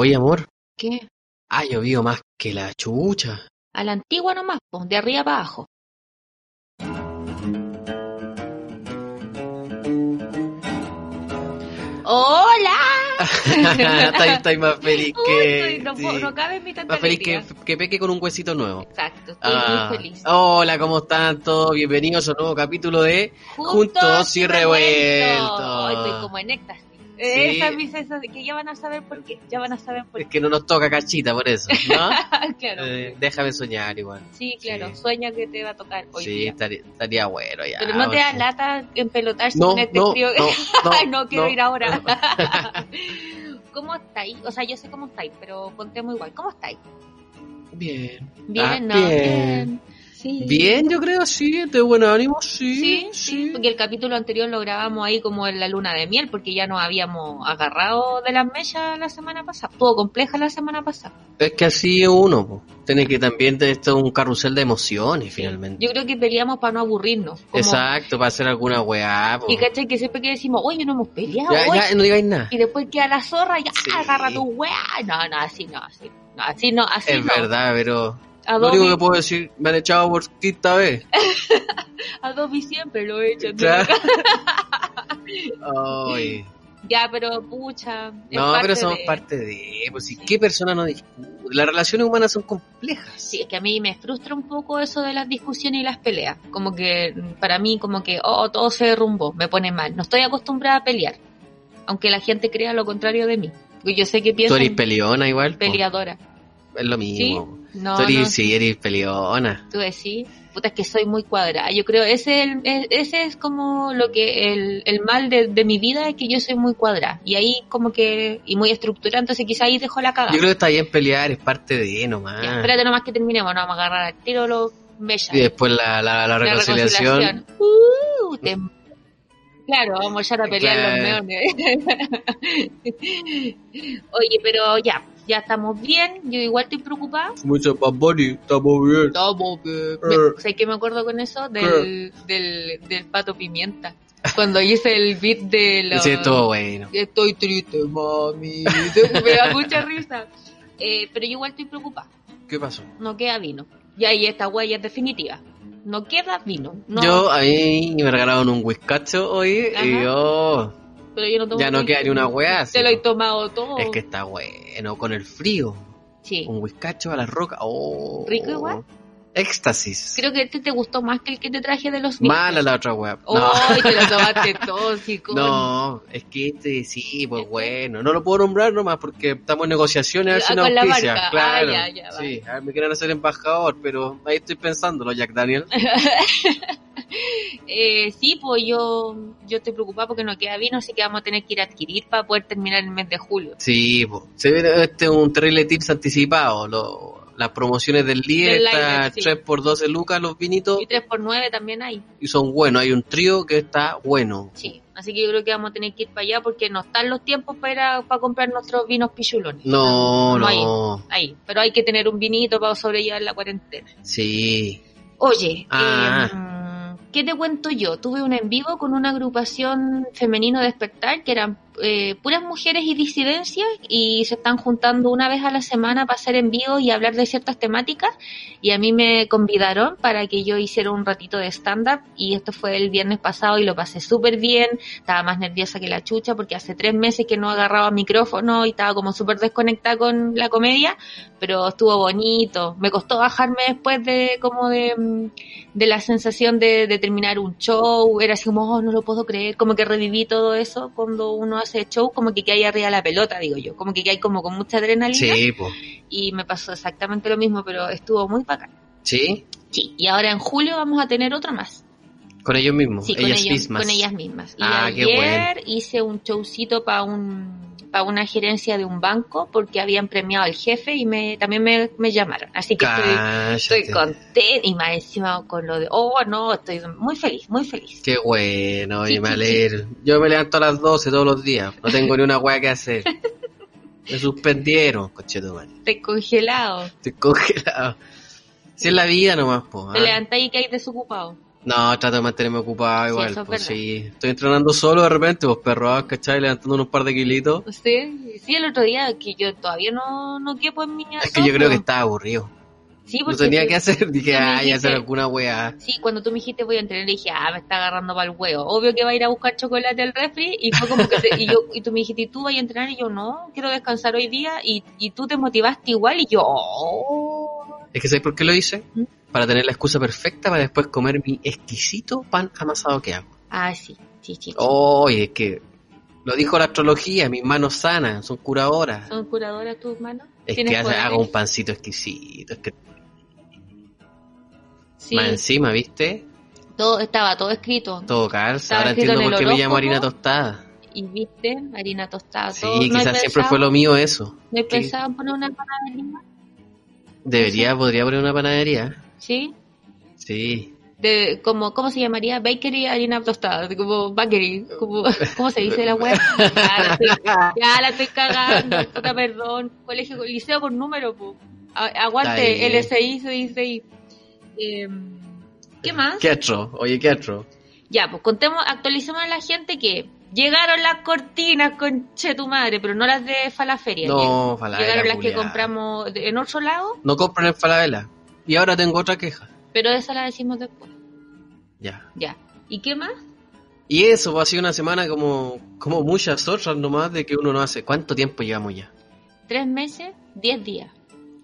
Oye, amor, ¿Qué? ha llovido más que la chucha. A la antigua nomás, de arriba para abajo. ¡Hola! Estáis más feliz que. Uy, no, sí, puedo- no cabe en mi tanta más feliz que, que Peque con un huesito nuevo. Exacto, estoy Ah, muy feliz. Hola, ¿cómo están todos? Bienvenidos a un nuevo capítulo de Juntos y Revueltos. Hoy estoy como en éxtasis. Sí. Esa es mi sensación de que ya van a saber por qué. Ya van a saber por Es qué. que no nos toca cachita por eso, ¿no? claro. Eh, déjame soñar igual. sí, claro. sí. Sueña que te va a tocar hoy sí, día. estaría, estaría bueno ya. Pero no te da lata empelotarse No, con este no, frío. no, no, no quiero no. ir ahora. ¿Cómo estáis? O sea, yo sé cómo estáis, pero contemos igual. ¿Cómo estáis? Bien. Bien, Ah, ¿no? bien. Sí. Bien, yo creo, sí, de buen ánimo, sí. Sí, sí, porque el capítulo anterior lo grabamos ahí como en la luna de miel, porque ya nos habíamos agarrado de las mechas la semana pasada. Todo compleja la semana pasada. Es que así es uno, po. tiene que también tener esto un carrusel de emociones, finalmente. Yo creo que peleamos para no aburrirnos. como- Exacto, para hacer alguna weá. po. Y cachai que siempre que decimos, oye, no hemos peleado, Ya, oye", ya, no digáis nada. y después queda la zorra, ya, Sí. agarra tu weá. No, no, así no, así no, así no, así Es no. verdad, pero A lo único que puedo decir, me han echado por quinta vez. a Dobby siempre lo he hecho. Ya. Ay. Ya, pero pucha. No, pero somos de- parte de... Pues, ¿y ¿Qué persona no discute? Las relaciones humanas son complejas. Sí, es que a mí me frustra un poco eso de las discusiones y las peleas. Como que para mí, como que, oh, todo se derrumbó, me pone mal. No estoy acostumbrada a pelear. Aunque la gente crea lo contrario de mí. Yo sé que Tú pienso eres peleona igual. peleadora. Es lo mismo. No, Tú eres, no, sí, eres peleona. tú decís, puta, es que soy muy cuadrada. Yo creo, ese el- ese es como lo que, el, el mal de, de mi vida es que yo soy muy cuadrada. Y ahí como que, y muy estructurada, entonces quizá ahí dejo la cagada. Yo creo que está bien pelear, es parte de nomás. Ya, espérate nomás que terminemos, no vamos a agarrar al tiro los bellas. Y después la, la, la La reconciliación. Uh, te- Claro, vamos a echar a pelear Claro. los meones. Oye, pero ya, ya estamos bien. Yo igual estoy preocupada. Mucho Bad Bunny, estamos bien. Estamos bien. Eh. ¿Sabes qué me acuerdo con eso? Del, del, del pato pimienta. Cuando hice el beat de los... Sí, estuvo bueno. Estoy triste, mami. Me da mucha risa. Eh, pero yo igual estoy preocupada. ¿Qué pasó? No queda vino. Y ahí esta huella es definitiva. No queda vino. No, Yo, a mí me regalaron un whiskacho hoy Ajá. y yo... pero yo no tomo Ya no whisky. queda ni una hueá, Te lo he tomado todo. Es que está bueno, con el frío. Sí. Un whiskacho a la roca. Oh. ¿Rico igual? Éxtasis. Creo que este te gustó más que el que te traje de los Mala la otra weá. ¡Ay, te lo tomaste tóxico! No, es que este sí, pues bueno. No lo puedo nombrar nomás porque estamos en negociaciones a ver si Ah, la auspicia. Ah, Claro. ya, ya, sí, a ver, me quieren hacer embajador, pero ahí estoy pensándolo, Jack Daniel. Eh, sí, pues yo, yo estoy preocupada porque no queda vino, así que vamos a tener que ir a adquirir para poder terminar el mes de julio. Sí, pues. Se ve este es un terrible tips anticipado. Lo- las promociones del líder Del está sí. 3 por 12 lucas los vinitos Y 3x9 también hay. y son buenos. Hay un trío que está bueno. Sí, así que yo creo que vamos a tener que ir para allá porque no están los tiempos para, ir a- para comprar nuestros vinos pichulones. No, No. Ahí, pero hay que tener un vinito para sobrellevar la cuarentena. Sí. Oye, Ah. eh, ¿qué te cuento yo? Tuve un en vivo con una agrupación femenino despertar que eran eh, puras mujeres y disidencias y se están juntando una vez a la semana para hacer en vivo y hablar de ciertas temáticas. Y a mí me convidaron para que yo hiciera un ratito de stand-up y esto fue el viernes pasado y lo pasé súper bien, estaba más nerviosa que la chucha porque hace tres meses que no agarraba micrófono y estaba como súper desconectada con la comedia, pero estuvo bonito, me costó bajarme después de como de, de la sensación de, de terminar un show, era así como, oh, no lo puedo creer, como que reviví todo eso cuando uno hace show, como que hay arriba la pelota, digo yo, como que hay como con mucha adrenalina Sí, pues. y me pasó exactamente lo mismo, pero estuvo muy bacán. Sí. Sí, y ahora en julio vamos a tener otro más. Con ellos mismos. Sí, con ellas ellas, mismas. con ellas mismas. Y Ah, qué ayer hice un showcito para un para una gerencia de un banco porque habían premiado al jefe y me también me, me llamaron. Así que estoy, Cállate. estoy contenta y más encima con lo de, oh no, estoy muy feliz, muy feliz. Qué bueno, Sí, y me sí, alegro. Yo me levanto a las 12 todos los días. No tengo ni una weá que hacer. Me suspendieron, coche de madre. Estoy congelado. Estoy congelado. Si es la vida nomás, po. Te ¿ah? levantáis y que hay desocupado. No, trato de mantenerme ocupado Sí, igual. es pues sí. Estoy entrenando solo de repente, pues perro, ¿cachai? Levantando unos par de kilitos. Sí, sí, el otro día que yo todavía no, no quepo en mi Es que yo creo que estaba aburrido. Sí, No porque tenía tú- que hacer. Dije, ah, ya hacer alguna weá. Sí, cuando tú me dijiste voy a entrenar, dije, ah, me está agarrando para el huevo. Obvio que va a ir a buscar chocolate al refri. Y fue como que te- y, yo, y tú me dijiste, ¿y tú vas a entrenar? Y yo, no, quiero descansar hoy día. Y, y tú te motivaste igual. Y yo, oh. Es que ¿sabes por qué lo hice? ¿Mm? Para tener la excusa perfecta para después comer mi exquisito pan amasado que hago. Ah, sí, sí, sí. Oye, es que lo dijo la astrología, mis manos sanas, son curadoras. ¿Son curadoras tus manos? Es ¿Tienes que hago un pancito exquisito. Es que Sí, más encima, ¿viste? todo, estaba todo escrito. Todo calza. Ahora entiendo en por qué me llamo harina tostada. Y viste, harina tostada, Sí, todo. ¿No quizás siempre pensado- fue lo mío eso. ¿No pensado en poner una panadería? Debería, podría poner una panadería. ¿Sí? Sí. de como cómo se llamaría bakery harina tostada como bakery como cómo se dice la web ya la estoy, ya la estoy cagando puta perdón colegio liceo con número po. Aguante bien. LSI se dice ahí Em, qué más Qué atro, oye, qué atro. ya pues contemos actualicemos a la gente que llegaron las cortinas con che tu madre pero no las de Falaferia No, Falabella, llegaron las que compramos de- en otro lado No compren en Falabella. Y ahora tengo otra queja. pero esa la decimos después Ya. ya y qué más Y eso, pues, ha sido una semana como, como muchas otras nomás de que uno no hace. ¿Cuánto tiempo llevamos ya? Tres meses, diez días.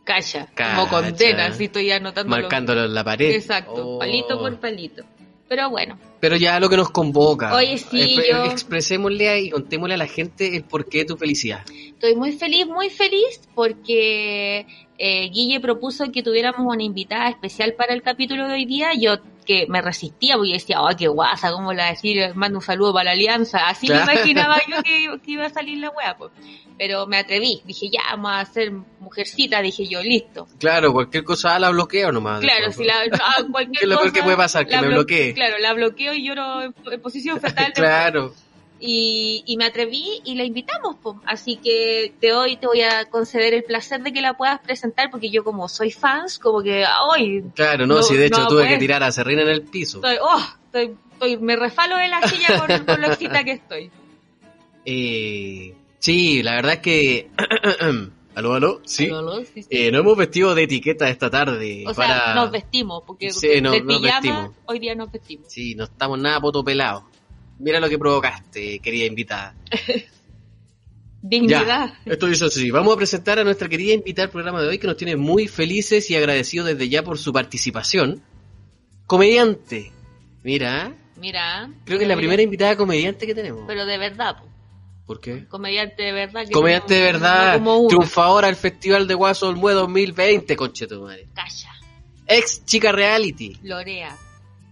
Calla, Cacha. como condena, si estoy anotando. Marcándolo en la pared. Exacto, Oh. palito por palito. Pero bueno, Pero ya lo que nos convoca. Oye, sí, Expre- yo- Expresémosle y contémosle a la gente el porqué de tu felicidad. estoy muy feliz, muy feliz porque eh, Guille propuso que tuviéramos una invitada especial para el capítulo de hoy día. Yo que me resistía porque decía, oh, qué guasa, ¿cómo la decir? Mando un saludo para la alianza. Así me imaginaba yo que, que iba a salir la wea, pues. Pero me atreví, dije, ya, vamos a ser mujercita, dije yo, listo. Claro, cualquier cosa la bloqueo nomás. Claro, después, si la, ah, cualquier ¿Qué es lo peor cosa, que puede pasar? Que me blo- bloquee. Claro, la bloqueo y lloro en, en posición fetal. Claro. Y, y me atreví y la invitamos, po. así que te hoy te voy a conceder el placer de que la puedas presentar porque yo como soy fans, como que hoy Claro, no, No, si de hecho no, tuve pues. que tirar a Serrina en el piso. estoy, oh, estoy, estoy- me refalo de la silla con, con lo excita que estoy. Eh, sí, la verdad es que... ¿Aló, aló? Sí. Sí. Eh, no hemos vestido de etiqueta esta tarde. o sea, nos vestimos, porque Sí, no- de nos pijama vestimos. hoy día nos vestimos. Sí, no estamos nada potopelados. Mira lo que provocaste, querida invitada. Dignidad. Ya, esto así. Vamos a presentar a nuestra querida invitada al programa de hoy que nos tiene muy felices y agradecidos desde ya por su participación. Comediante. Mira, Mira. creo que es la primera invitada comediante que tenemos. Pero de verdad, po. ¿Por qué? comediante de verdad. que Comediante de verdad, como triunfadora al Festival de Guaso Olmue 2020, conchetumare. Calla, Ex chica reality, Lorea.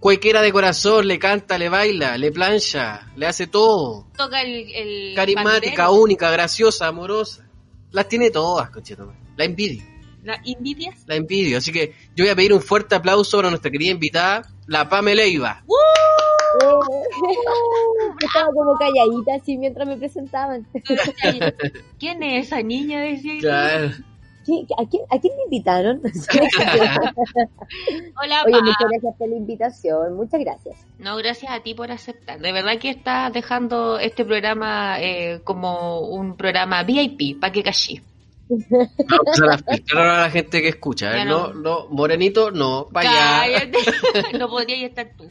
Cuequera de corazón, le canta, le baila, le plancha, le hace todo. Toca el. el Carismática, pandero. única, graciosa, amorosa. Las tiene todas, conchetumare. La envidio. ¿La envidias? La envidio. Así que yo voy a pedir un fuerte aplauso para nuestra querida invitada, la Pamela Leiva. Yo estaba como calladita así mientras me presentaban. ¿Quién es esa niña? Decía. Claro. ¿Qué- ¿A quién, a quién me invitaron? Hola, Oye, pa. muchas gracias por la invitación. Muchas gracias. No, gracias a ti por aceptar. De verdad que estás dejando este programa eh, como un programa VIP, pa' que callí. Vamos a empezar a la gente que escucha. ¿eh? No, no. no, morenito, no, vaya. Cállate. no podrías estar tú.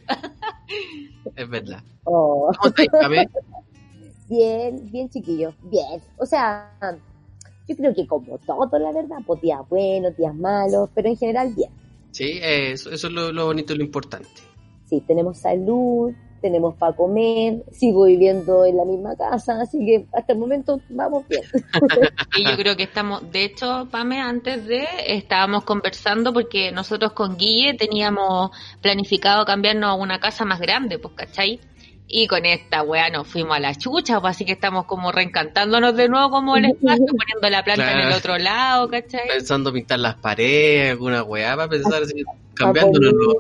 Es verdad. Oh, ¿Cómo estáis, Pame? bien, bien chiquillos. Bien. O sea, yo creo que como todo, la verdad, pues días buenos, días malos, pero en general bien. Sí, eso, eso es lo, lo bonito y lo importante. Sí, tenemos salud, tenemos para comer, sigo viviendo en la misma casa, así que hasta el momento vamos bien. Y yo creo que estamos, de hecho, Pame, antes de, estábamos conversando porque nosotros con Guille teníamos planificado cambiarnos a una casa más grande, pues, ¿cachai? Y con esta weá nos fuimos a la chucha, pues así que estamos como reencantándonos de nuevo como el espacio, poniendo la planta en el otro lado, ¿cachai? Pensando pintar las paredes, alguna weá, para pensar así, cambiándonos, los-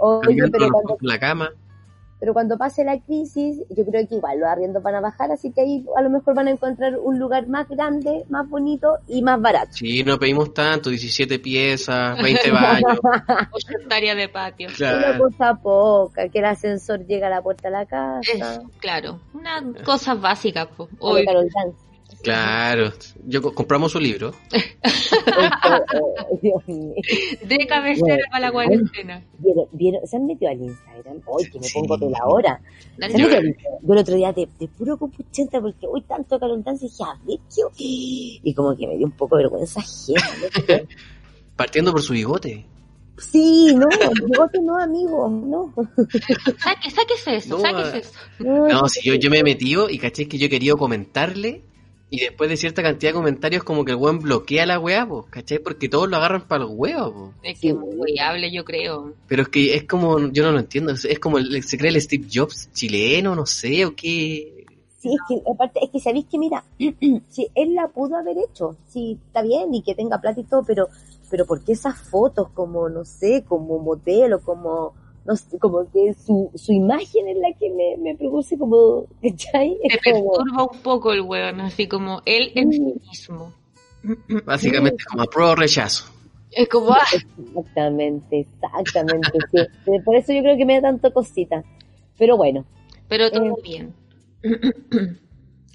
Oye, cambiándonos pero cuando la cama. Pero cuando pase la crisis, yo creo que igual los arriendos van a bajar, así que ahí a lo mejor van a encontrar un lugar más grande, más bonito y más barato. Sí, no pedimos tanto, 17 piezas, 20 baños. 8 hectáreas de patio. Una Claro. cosa poca, que el ascensor llega a la puerta de la casa. Eso, claro, unas cosas básicas. po. Como Hoy, Carol Dance. Claro. Yo co- compramos su libro. De cabecera para la cuarentena. ¿Vieron, vieron? ¿Se han metido al Instagram? Hoy que me Sí. pongo de la hora. Dale. ¿Se han metido al Instagram? Yo el otro día de, de puro compuchenta porque hoy tanto Carol Dance dije, a ver qué... Y como que me dio un poco de vergüenza. Partiendo por su bigote. Sí, no, bigote no, amigo, no. Saque, sáquese eso, No, sáquese eso. No, si yo, yo me he metido y caché que yo he querido comentarle y después de cierta cantidad de comentarios como que el weón bloquea la weá, po, ¿cachai? Porque todos lo agarran para el huevo, po. Es que es muy hueable, yo creo. Pero es que es como, yo no lo entiendo, es es como, el, se cree el Steve Jobs chileno, no sé, o qué. Sí, es que aparte, es que sabéis que mira, si él la pudo haber hecho, sí, está bien y que tenga plata y todo, pero, pero ¿por qué esas fotos como, no sé, como modelo, como, no sé, como que su, su imagen es la que me, me produce como, ¿cachai? Me perturba un poco el weón, así como él en sí mismo. Básicamente como pro rechazo. Es como, ah, exactamente, exactamente, sí. Eh, Por eso yo creo que me da tanto cosita. Pero bueno, pero todo Eh. bien.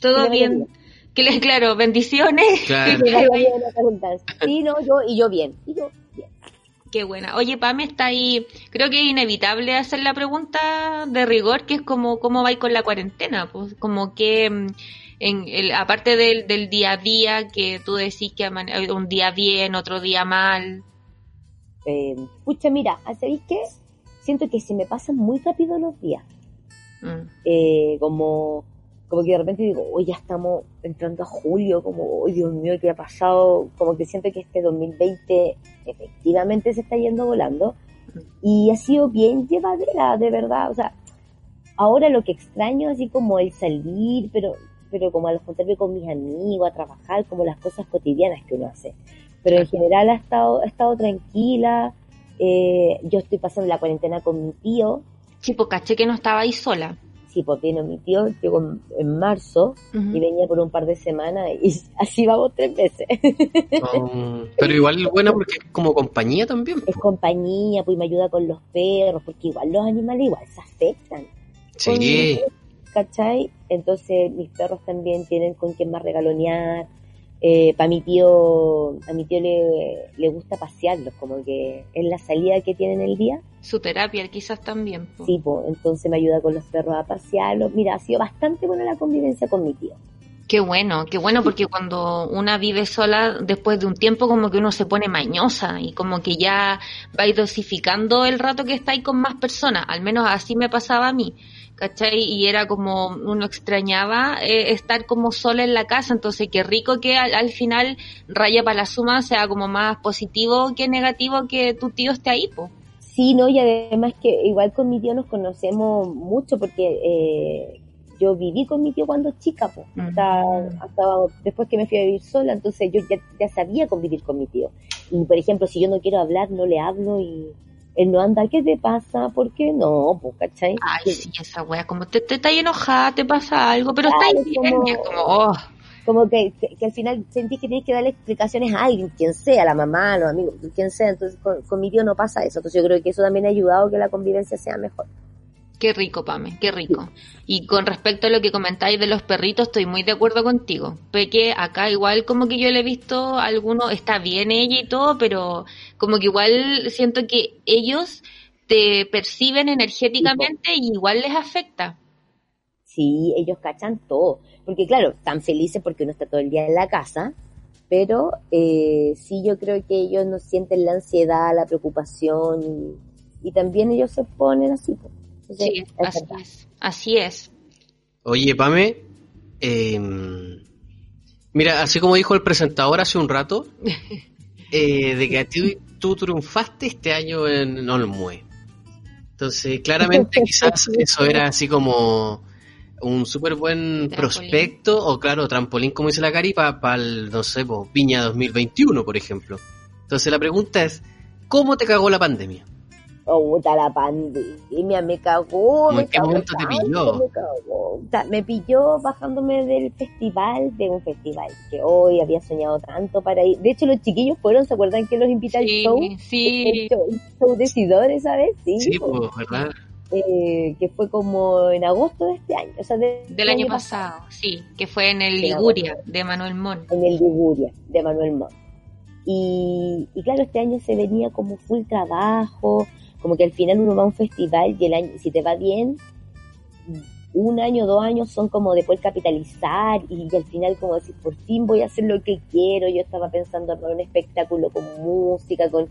todo bien. Que les, claro, bendiciones. Claro. Sí, no, yo, y yo bien, y yo bien. Qué buena. Oye, Pame está ahí. Creo que es inevitable hacer la pregunta de rigor, que es como cómo vais con la cuarentena. Pues como que, mm, en el, aparte del, del día a día, que tú decís que aman- un día bien, otro día mal. Eh, pucha, mira, ¿sabéis qué? Siento que se me pasan muy rápido los días. Mm. eh, como, como que de repente digo, hoy ya estamos entrando a julio, como, hoy Dios mío, ¿qué ha pasado? Como que siento que este 2020 efectivamente se está yendo volando y ha sido bien llevadera, de verdad, o sea, ahora lo que extraño así como el salir, pero, pero como al juntarme con mis amigos, a trabajar, como las cosas cotidianas que uno hace. Pero en general ha estado, ha estado tranquila, eh, yo estoy pasando la cuarentena con mi tío, Sí, pues caché que no estaba ahí sola. Sí, pues vino mi tío, llegó en, en marzo y venía por un par de semanas y así vamos tres veces. Um, pero igual buena porque es como compañía también. es compañía, pues me ayuda con los perros, porque igual los animales igual se afectan. Sí. ¿Cachai? Entonces mis perros también tienen con quien más regalonear. Eh, para mi tío, a mi tío le, le gusta pasearlos, como que es la salida que tienen el día. Su terapia quizás también. po. Sí, pues entonces me ayuda con los perros a pasearlos. Mira, ha sido bastante buena la convivencia con mi tío. Qué bueno, qué bueno porque cuando una vive sola, después de un tiempo como que uno se pone mañosa y como que ya va dosificando el rato que está ahí con más personas, al menos así me pasaba a mí, ¿cachai? Y era como, uno extrañaba eh, estar como sola en la casa, entonces qué rico que al, al final raya para la suma sea como más positivo que negativo que tu tío esté ahí, po. Sí, no, y además que igual con mi tío nos conocemos mucho porque eh, yo viví con mi tío cuando chica, pues, hasta, hasta después que me fui a vivir sola, entonces yo ya, ya sabía convivir con mi tío. Y por ejemplo, si yo no quiero hablar, no le hablo y él no anda, ¿qué te pasa? ¿Por qué no? Pues, ¿cachai? Ay, sí, esa wea, como te, te estás enojada, te pasa algo, pero está bien, como- como, oh. Como que, que, que al final sentís que tienes que darle explicaciones a alguien, quien sea, la mamá, los amigos, quien sea. Entonces con, con mi tío no pasa eso. Entonces yo creo que eso también ha ayudado a que la convivencia sea mejor. Qué rico, Pame, qué rico. Y con respecto a lo que comentáis de los perritos, estoy muy de acuerdo contigo. Porque acá igual como que yo le he visto a alguno, está bien ella y todo, pero como que igual siento que ellos te perciben energéticamente y igual les afecta. Sí, ellos cachan todo. Porque claro, están felices porque uno está todo el día en la casa, pero eh, sí yo creo que ellos no sienten la ansiedad, la preocupación y, y también ellos se ponen así. pues. Entonces, Sí, es así es. Así es. Oye, Pame, eh, mira, así como dijo el presentador hace un rato, eh, de que a ti tú triunfaste este año en Olmue. Entonces, claramente quizás eso era así como un súper buen Trampolín. prospecto o claro, trampolín como dice la Cari para el, no sé, po, Viña 2021, por ejemplo. Entonces la pregunta es, ¿cómo te cagó la pandemia? Oh, puta, la pandemia me cagó. ¿En me qué cagó momento te pilló? Me, cagó. Me pilló bajándome del festival, de un festival que hoy había soñado tanto para ir. De hecho, los chiquillos fueron, ¿se acuerdan que los invité al show? Sí, sí. El show, el show de ¿sabes? Sí, Sí, pues, ¿verdad? Eh, que fue como en agosto de este año, o sea, de- Del año pasado, sí, que fue en el Liguria, de Manuel Mon. en el Liguria de Manuel Montt. Y, y claro, este año se venía como full trabajo, como que al final uno va a un festival y el año, si te va bien, un año, dos años son como de poder capitalizar y, al final como decir, por fin voy a hacer lo que quiero. Yo estaba pensando armar un espectáculo con música, con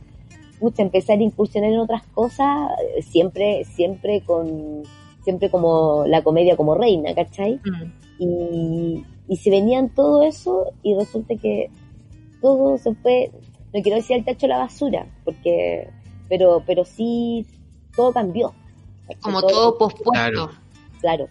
pucha, empezar a incursionar en otras cosas, eh, siempre, siempre con, siempre como la comedia como reina, ¿cachai? Mm. y, y se venían todo eso y resulta que todo se fue, no quiero decir al tacho de la basura, porque, pero, pero sí, todo cambió. Como todo pospuesto. Claro.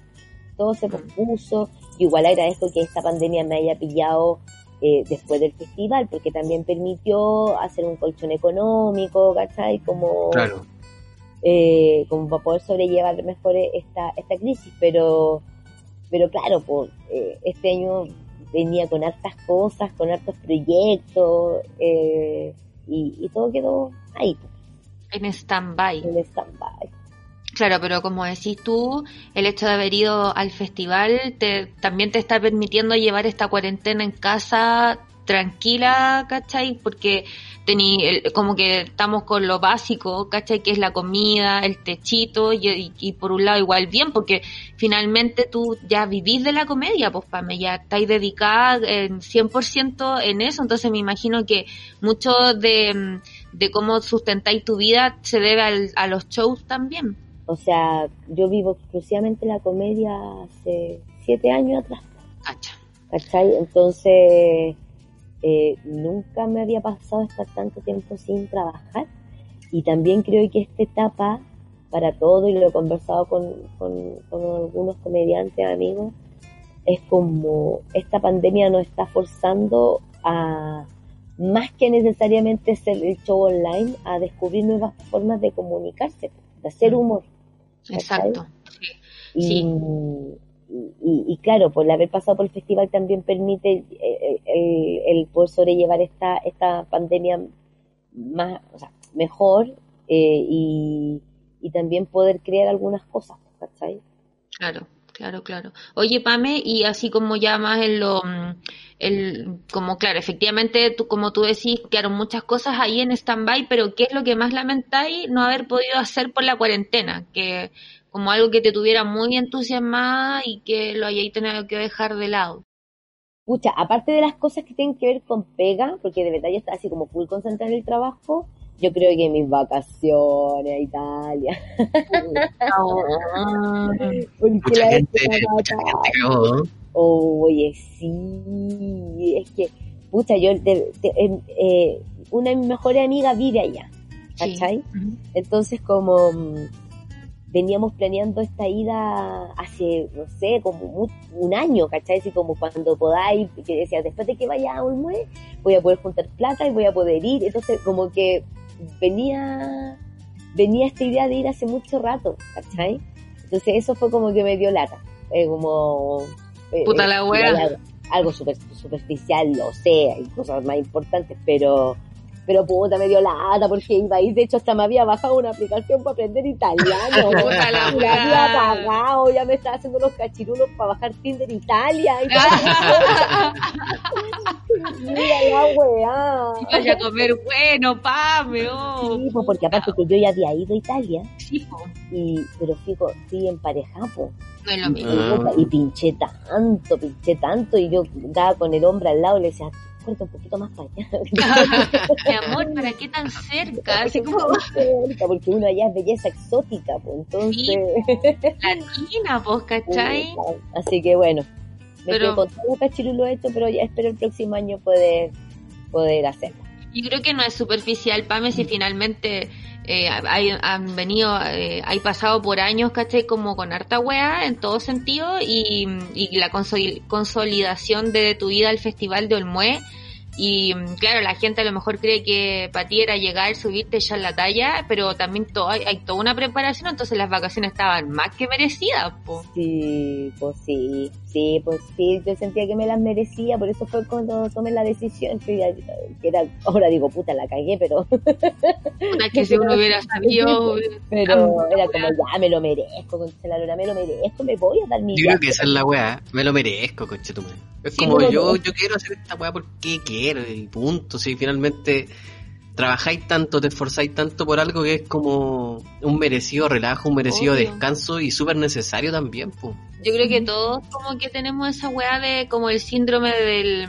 Todo se pospuso. Y igual agradezco que esta pandemia me haya pillado eh, después del festival, porque también permitió hacer un colchón económico, ¿cachai? Como, Claro. eh, como para poder sobrellevar mejor esta, esta crisis, pero, pero claro, pues, eh, este año venía con hartas cosas, con hartos proyectos, eh, y, y todo quedó ahí, pues, En stand-by. en stand-by. Claro, pero como decís tú, el hecho de haber ido al festival te, también te está permitiendo llevar esta cuarentena en casa tranquila, ¿cachai? Porque tení, el- como que estamos con lo básico, ¿cachai? Que es la comida, el techito, y, y- y por un lado igual bien, porque finalmente tú ya vivís de la comedia, pues Pame, ya estáis dedicada en 100% en eso, entonces me imagino que mucho de, de cómo sustentáis tu vida se debe al- a los shows también. O sea, yo vivo exclusivamente la comedia hace siete años atrás, Cacha. ¿cachai? Entonces, eh, nunca me había pasado estar tanto tiempo sin trabajar. Y también creo que esta etapa, para todo, y lo he conversado con, con, con algunos comediantes, amigos, es como esta pandemia nos está forzando a, más que necesariamente ser el show online, a descubrir nuevas formas de comunicarse, de hacer humor. Exacto. Sí. y, y claro, por haber pasado por el festival también permite eh, el, el poder sobrellevar esta, esta pandemia más, o sea, mejor eh, y, y también poder crear algunas cosas, ¿cachai? Claro, claro, claro. Oye, Pame, y así como ya más en lo, mm, el, como claro, efectivamente, tú, como tú decís, quedaron muchas cosas ahí en stand-by, pero ¿qué es lo que más lamentáis no haber podido hacer por la cuarentena? Que como algo que te tuviera muy entusiasmada y que lo hayáis tenido que dejar de lado. Pucha, aparte de las cosas que tienen que ver con pega, porque de verdad yo estaba así como full concentrada en el trabajo, yo creo que mis vacaciones a Italia. porque Mucha la gente. Oye, sí, es que, pucha, yo, de- em, eh, una de mis mejores amigas vive allá. ¿cachai? Entonces, como mm, veníamos planeando esta ida hace, no sé, como un año, ¿cachai? Así como cuando podáis, que decía, después de que vaya a Olmué, voy a poder juntar plata y voy a poder ir. Entonces, como que venía, venía esta idea de ir hace mucho rato, ¿cachai? Entonces, eso fue como que me dio lata. Eh, como... eh, Puta la eh, wea. algo- Algo super, superficial, lo sé, hay cosas más importantes, pero pero puta, me dio lata porque iba a ir. De hecho, hasta me había bajado una aplicación para aprender italiano. Puta la Me weá. había pagado, ya me estaba haciendo los cachirulos para bajar Tinder Italia. Y. Mira la weá. Vaya a comer bueno, Pame, oh. Sí, pues, porque aparte que yo ya había ido a Italia, Sí, po. y, pero co- fui en pareja, po. No es lo Y, mismo. Y pinché tanto, pinché tanto, y yo daba con el hombre al lado y le decía, corta un poquito más para allá. Mi amor, ¿para qué tan cerca? Así como porque uno allá es belleza exótica, pues entonces. latina, pues, ¿cachai? Así que bueno, me Pero- quedo con todo cachirulo hecho, pero ya espero el próximo año poder, poder hacerlo. Yo creo que no es superficial, Pame, si finalmente eh, han venido, eh, hay pasado por años, ¿cachai? Como con harta wea en todo sentido y, y la consoli- consolidación de tu vida al Festival de Olmué Y claro, la gente a lo mejor cree que para ti era llegar, subirte ya en la talla, pero también to- hay, hay toda una preparación, entonces las vacaciones estaban más que merecidas. Po. Sí, pues sí, sí, pues sí, yo sentía que me las merecía, por eso fue cuando tomé la decisión, que, era, ahora digo, puta, la cagué, pero, Una que si uno hubiera sabido... pero era como, ya, me lo merezco, con la lora, me lo merezco, me voy a dar mi Yo creo que esa es la weá, me lo merezco, conchetumare. Es Sí, como pero yo, no. yo quiero hacer esta weá porque quiero y punto. Si finalmente trabajáis tanto, te esforzáis tanto por algo que es como un merecido relajo, un merecido Obvio. descanso y súper necesario también, pues. Yo creo que todos como que tenemos esa weá de como el síndrome del...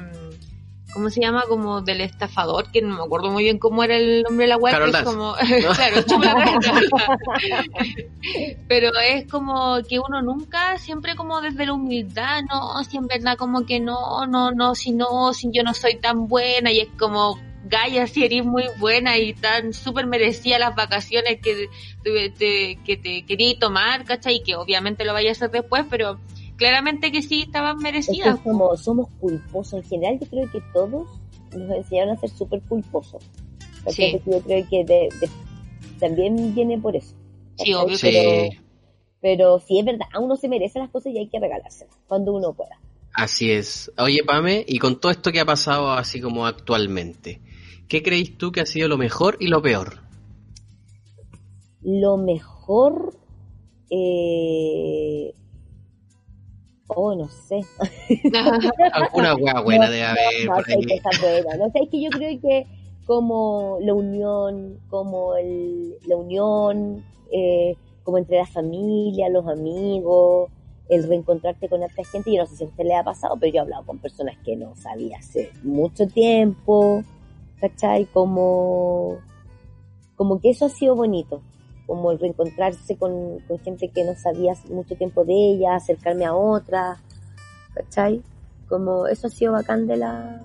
¿Cómo se llama? Como del estafador, que no me acuerdo muy bien cómo era el nombre de la weá. Carol es Dance. como... claro, la cabeza. Pero es como que uno nunca, siempre como desde la humildad, no, si en verdad como que no, no, no, si no, si yo no soy tan buena y es como... Gaia, si eres muy buena y tan súper merecía las vacaciones que te, te- que te querías tomar, ¿cachai? Y que obviamente lo vayas a hacer después, pero claramente que sí estaban Es que merecidas. como somos culposos, en general yo creo que todos nos enseñaron a ser súper culposos. Sí. Porque Yo creo que de- de- también viene por eso. Sí, obvio Sí. Pero, pero sí es verdad, uno se merece las cosas y hay que regálárselas cuando uno pueda. Así es. Oye, Pame, y con todo esto que ha pasado así como actualmente, ¿qué creéis tú que ha sido lo mejor y lo peor? Lo mejor, eh... oh, no sé. Alguna weá buena No, de haber no, por ahí. buena. No sé, es que yo creo que como la unión, como el, la unión, eh, como entre la familia, los amigos, el reencontrarte con otra gente, yo no sé si a usted le ha pasado, pero yo he hablado con personas que no sabía hace mucho tiempo, ¿cachai? Como, como que eso ha sido bonito, como el reencontrarse con, con gente que no sabía hace mucho tiempo de ella, acercarme a otra, ¿cachai? Como eso ha sido bacán de la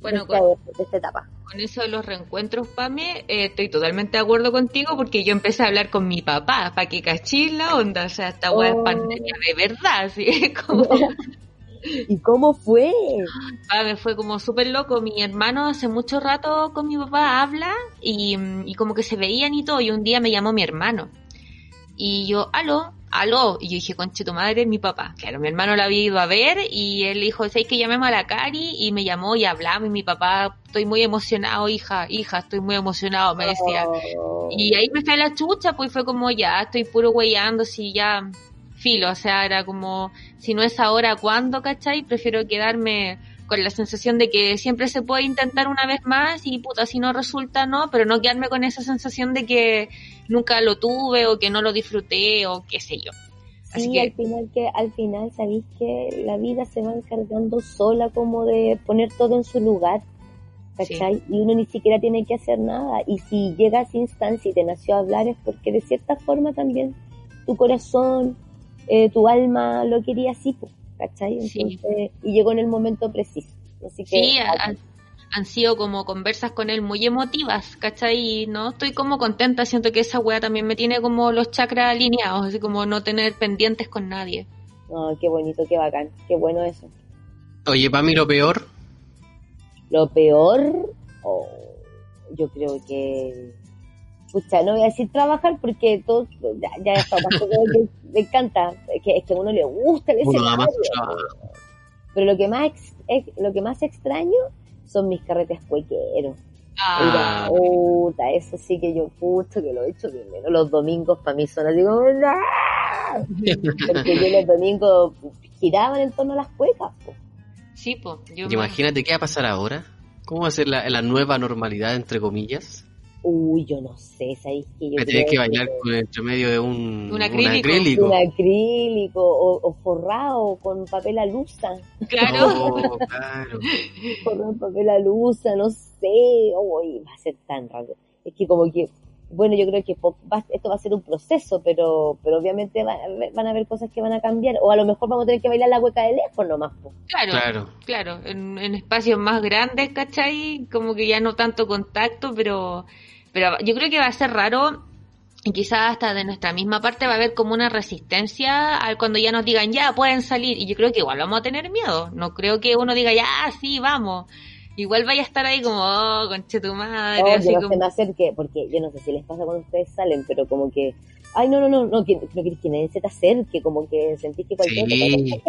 Bueno, de, esta, de esta etapa. Con eso de los reencuentros, Pame, eh, estoy totalmente de acuerdo contigo porque yo empecé a hablar con mi papá para que cachis la onda. O sea, esta weá es Oh. pandemia de verdad, así es como... ¿Y cómo fue? Fue como súper loco. Mi hermano hace mucho rato con mi papá habla y, y como que se veían y todo. Y un día me llamó mi hermano. Y yo, aló, aló. Y yo dije, conche tu madre, mi papá. Claro, mi hermano la había ido a ver y él dijo, ¿sabes que llamemos a la Cari? Y me llamó y hablamos. Y mi papá, estoy muy emocionado, hija, hija, estoy muy emocionado, me decía. Oh. Y ahí me fue la chucha, pues fue como ya, estoy puro weyando, si ya filo, o sea, era como, si no es ahora, ¿cuándo, cachai? Prefiero quedarme con la sensación de que siempre se puede intentar una vez más y puta, si no resulta, no, pero no quedarme con esa sensación de que nunca lo tuve o que no lo disfruté o qué sé yo. Así Sí, que- al final que al final sabéis que la vida se va encargando sola como de poner todo en su lugar, ¿cachai? Y uno ni siquiera tiene que hacer nada. Y si llega a esa instancia y te nació a hablar es porque de cierta forma también tu corazón, eh, tu alma lo quería así, po, ¿cachai? Sí. Entonces, y llegó en el momento preciso. Así que, Sí, han, han sido como conversas con él muy emotivas, ¿cachai? Y no estoy como contenta, siento que esa wea también me tiene como los chakras alineados, así como no tener pendientes con nadie. no, qué bonito, qué bacán, qué bueno eso. Oye, Pame, lo peor, Lo peor, oh, yo creo que, pucha, no voy a decir trabajar porque todo, ya, ya está, me encanta, es que, es que a uno le gusta el escenario. trabaja. Pero lo que más, ex- ex- lo que más extraño son mis carretes cuequeros. Ah. Puta, eso sí que yo puto que lo he hecho bien menos. Los domingos para mí son así como, ¡ah! Porque yo los domingos giraban en torno a las cuecas, po. Sí, pues, yo Imagínate qué va a pasar ahora. ¿Cómo va a ser la, la nueva normalidad, entre comillas? Uy, yo no sé, ¿sabéis que yo Me tenés que bailar con entre medio de un, Un acrílico. acrílico. un acrílico o, o forrado con papel alusa, Claro, Oh, claro. forrado en papel alusa, no sé, uy, va a ser tan raro. Es que como que, bueno, yo creo que va- esto va a ser un proceso, pero pero obviamente va- van a haber cosas que van a cambiar, o a lo mejor vamos a tener que bailar la hueca de lejos nomás, po. claro, claro, Claro. en, en espacios más grandes, ¿cachai? Como que ya no tanto contacto, pero, pero yo creo que va a ser raro y quizás hasta de nuestra misma parte va a haber como una resistencia al cuando ya nos digan ya pueden salir y yo creo que igual vamos a tener miedo no creo que uno diga ya sí vamos igual vaya a estar ahí como, oh, conche tu madre. No, así yo no como... se me acerque, porque yo no sé si les pasa cuando ustedes salen, pero como que, ay, no, no, no, no, que, no querés que nadie se te acerque, como que sentís que cualquier Sí.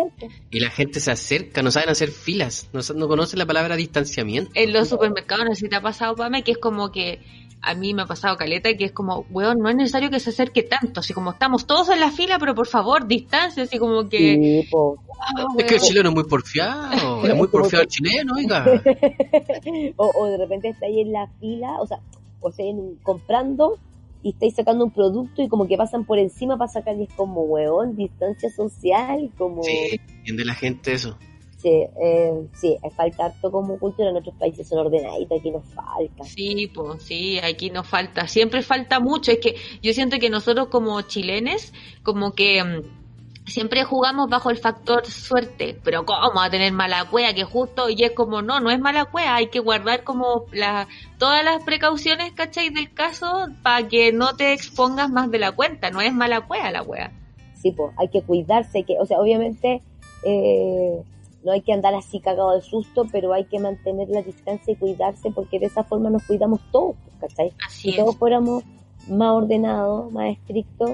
Y la gente se acerca, no saben hacer filas, no, no conocen la palabra distanciamiento. En los supermercados, no sé si te ha pasado, Pame, que es como que a mí me ha pasado caleta, que es como, weón, no es necesario que se acerque tanto, así como estamos todos en la fila, pero por favor, distancia, así como que... Sí, po. ah, Es que el chileno es muy porfiado, es muy porfiado el chileno, oiga. o, o de repente estáis en la fila, o sea, o sea, en- comprando y estáis sacando un producto y como que pasan por encima para sacar y es como, weón, distancia social, como... Sí, entiende la gente eso. Sí, eh, sí, es falta harto como cultura, en otros países son ordenaditos, aquí nos falta. Sí, pues sí, aquí nos falta, siempre falta mucho. Es que yo siento que nosotros como chilenes, como que mm, siempre jugamos bajo el factor suerte, pero ¿cómo va a tener mala cueva? Que justo, y es como, no, no es mala cueva, hay que guardar como la, todas las precauciones, ¿cachai? Del caso para que no te expongas más de la cuenta, no es mala cueva la wea. Sí, pues, hay que cuidarse, que, o sea, obviamente eh, no hay que andar así cagado de susto, pero hay que mantener la distancia y cuidarse porque de esa forma nos cuidamos todos, ¿cachai? Así Si todos fuéramos más ordenados, más estrictos,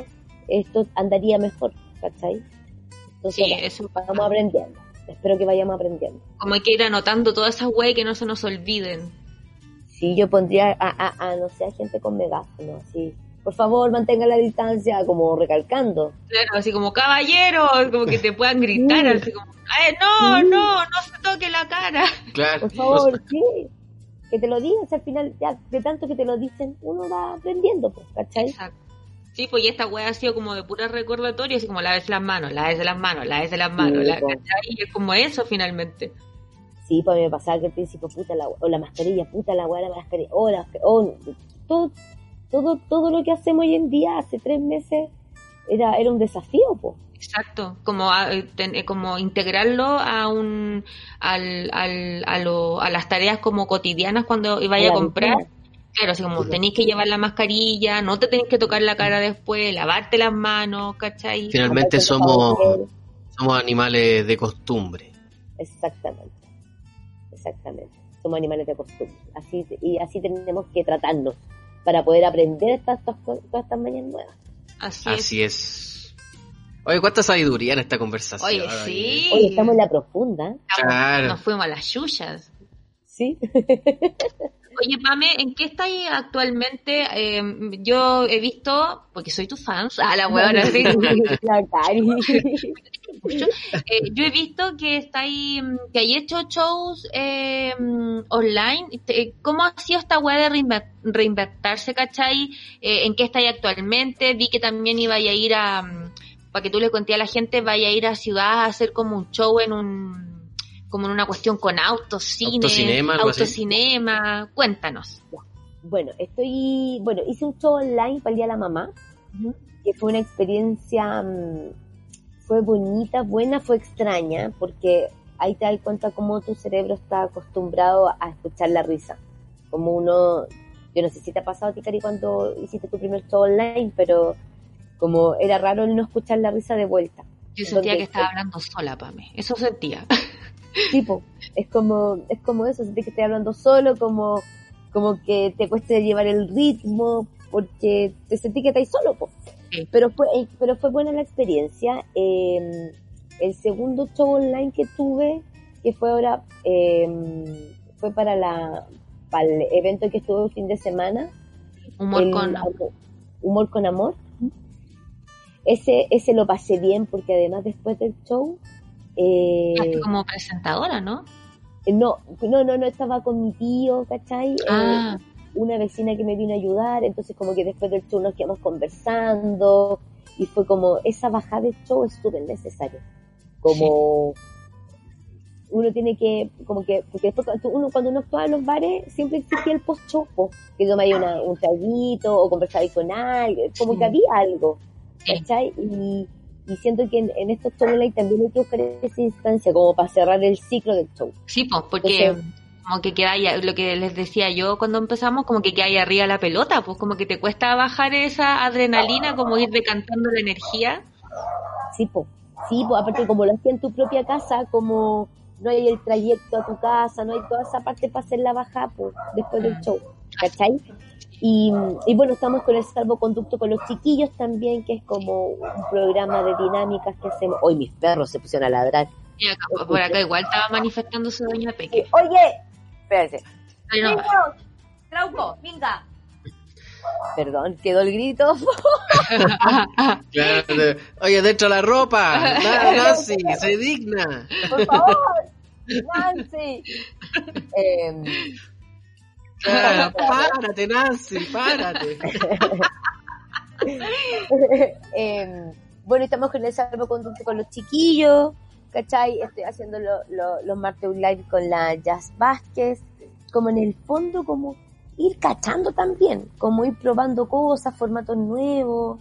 esto andaría mejor, ¿cachai? Entonces, Sí, eso vamos aprendiendo. Espero que vayamos aprendiendo. Como hay que ir anotando todas esas weas que no se nos olviden. Sí, yo pondría a, a, a no sé, a gente con megáfono, así. Por favor, mantenga la distancia, como recalcando. Claro, así como caballero, como que te puedan gritar, Sí. así como, "Ay, no, Sí. no, no se toque la cara. Claro. Por favor, sí. Que te lo digan, si al final, ya de tanto que te lo dicen, uno va aprendiendo, pues, ¿cachai? Exacto. Sí, pues y esta wea ha sido como de pura recordatorio, así como laves las manos, laves las manos, laves las manos, Sí, la. ¿cachai? Y es como eso finalmente. Sí, pues a mí me pasaba que al principio, puta, la, o la mascarilla, puta, la weá, la mascarilla, o la, o, todo, todo, todo lo que hacemos hoy en día, hace tres meses, era, era un desafío, pues. Exacto, como a, eh, ten- eh, como integrarlo a un al, al, a, lo- a las tareas como cotidianas cuando vaya a comprar. rutina. Claro, así como tenéis que llevar la mascarilla, no te tenéis que tocar la cara después, lavarte las manos, ¿cachai? Finalmente somos, somos animales de costumbre. Exactamente. Exactamente. Somos animales de costumbre. Así, y así tenemos que tratarnos para poder aprender estas, todas estas mañas nuevas. Así, es. Así es. Oye, cuánta sabiduría en esta conversación. Oye, sí. Hoy estamos en la profunda. Claro. Nos fuimos a las yuyas. ¿Sí? Oye, Pame, ¿en qué estáis actualmente? Eh, yo he visto, porque soy tu fan, a la huevona, sí. Eh, yo he visto que estáis, mm, que hay hecho shows eh, mm, online. Te- ¿Cómo ha sido esta wea de reinve- reinventarse, cachai? Eh, ¿En qué estáis actualmente? Vi que también iba a ir a, mm, para que tú le conté a la gente, vaya a ir a ciudad a hacer como un show en un, como en una cuestión con autos, cine, Autocinema, autocinema. Cuéntanos. Bueno, estoy, bueno, hice un show online para el Día de la Mamá, que fue una experiencia, mm, fue bonita, buena, fue extraña, porque ahí te das cuenta cómo tu cerebro está acostumbrado a escuchar la risa. Como uno, yo no sé si te ha pasado a ti, Cari, cuando hiciste tu primer show online, pero como era raro el no escuchar la risa de vuelta. Yo sentía Entonces, que estaba hablando sola, Pame. Eso sentía. tipo, es como, es como eso, sentir que estoy hablando solo, como, como que te cuesta llevar el ritmo, porque te sentí que estáis solo, po. Sí. Pero fue, eh, pero fue buena la experiencia. Eh, el segundo show online que tuve, que fue ahora, eh, fue para la, para el evento que estuve el fin de semana, Humor el con... amor- humor con amor. Ese, ese lo pasé bien porque además después del show, eh, como presentadora, ¿no? no, no, no, no estaba con mi tío, ¿cachai? Eh, Ah, una vecina que me vino a ayudar, entonces como que después del show nos quedamos conversando y fue como, esa bajada del show es súper necesaria. Como uno tiene que, como que, porque después cuando uno, cuando uno actuaba en los bares, siempre existía el post-show, po, que tomáis una, un traguito o conversabais con alguien, como Sí. que había algo. ¿cachai? Y, y siento que en, en estos shows también hay que buscar esa instancia como para cerrar el ciclo del show. sí, pues, porque Entonces- como que queda ahí, lo que les decía yo cuando empezamos, como que queda ahí arriba la pelota, pues como que te cuesta bajar esa adrenalina, como ir decantando la energía. Sí, po. Sí, po. aparte como lo hacía en tu propia casa, como, no hay el trayecto a tu casa, no hay toda esa parte para hacer la baja pues, después del show, ¿cachai? Y, y, bueno, estamos con el salvoconducto con los chiquillos también, que es como un programa de dinámicas que hacemos. Hoy mis perros se pusieron a ladrar. Y acá, por acá igual estaba manifestándose Doña Peque. Oye, espérense. Ay, no. Trauco, venga. Perdón, quedó el grito. Claro, de- Oye, dentro la ropa. Na- Nancy, se digna. Por favor, Nancy. Em, Claro, párate, Nancy, párate. Em, bueno, estamos con el salvoconducto con los chiquillos, ¿cachai? Estoy haciendo lo- lo- los martes un live con la Jazz Vázquez, como en el fondo, como ir cachando también, como ir probando cosas, formatos nuevos,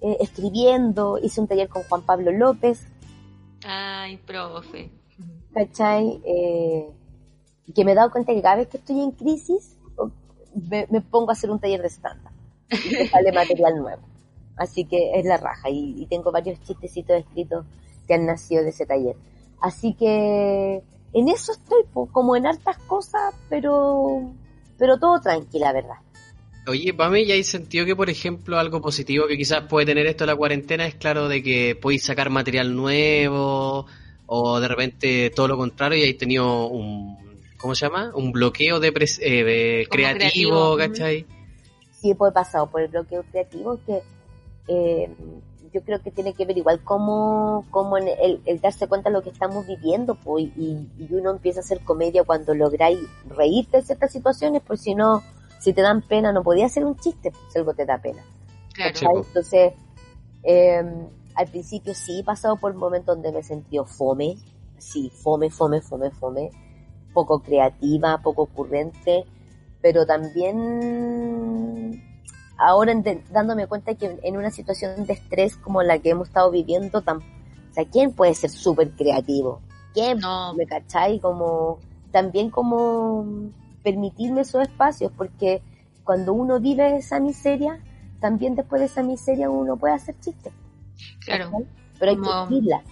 eh, escribiendo, hice un taller con Juan Pablo López, Ay, profe. ¿cachai? Eh, que me he dado cuenta que cada vez que estoy en crisis, me, me pongo a hacer un taller de stand-up y me sale material nuevo. Así que es la raja y, tengo varios chistecitos escritos que han nacido de ese taller. Así que en eso estoy, como en hartas cosas, pero, pero todo tranquila, verdad. Oye, Pame, ¿ya hay sentido que, por ejemplo, algo positivo que quizás puede tener esto la cuarentena es claro de que podéis sacar material nuevo o de repente todo lo contrario y hay tenido un, ¿cómo se llama? Un bloqueo de, pres- eh, de creativo, creativo, ¿cachai? sí pues, he pasado por el bloqueo creativo que eh, yo creo que tiene que ver igual como, como en el, el darse cuenta de lo que estamos viviendo pues, y, y uno empieza a hacer comedia cuando lográis reírte de ciertas situaciones, pues si no, si te dan pena, no podía hacer un chiste pues, si algo te da pena. Entonces, eh, al principio sí he pasado por momentos donde me he sentido fome, sí, fome, fome, fome, fome, poco creativa, poco ocurrente, pero también ahora dándome cuenta que en una situación de estrés como la que hemos estado viviendo, o sea, ¿quién puede ser súper creativo? ¿Quién? No. ¿Me cachai? Como, también como permitirme esos espacios, porque cuando uno vive esa miseria, también después de esa miseria uno puede hacer chistes. Claro. Pero hay Como- que vivirla.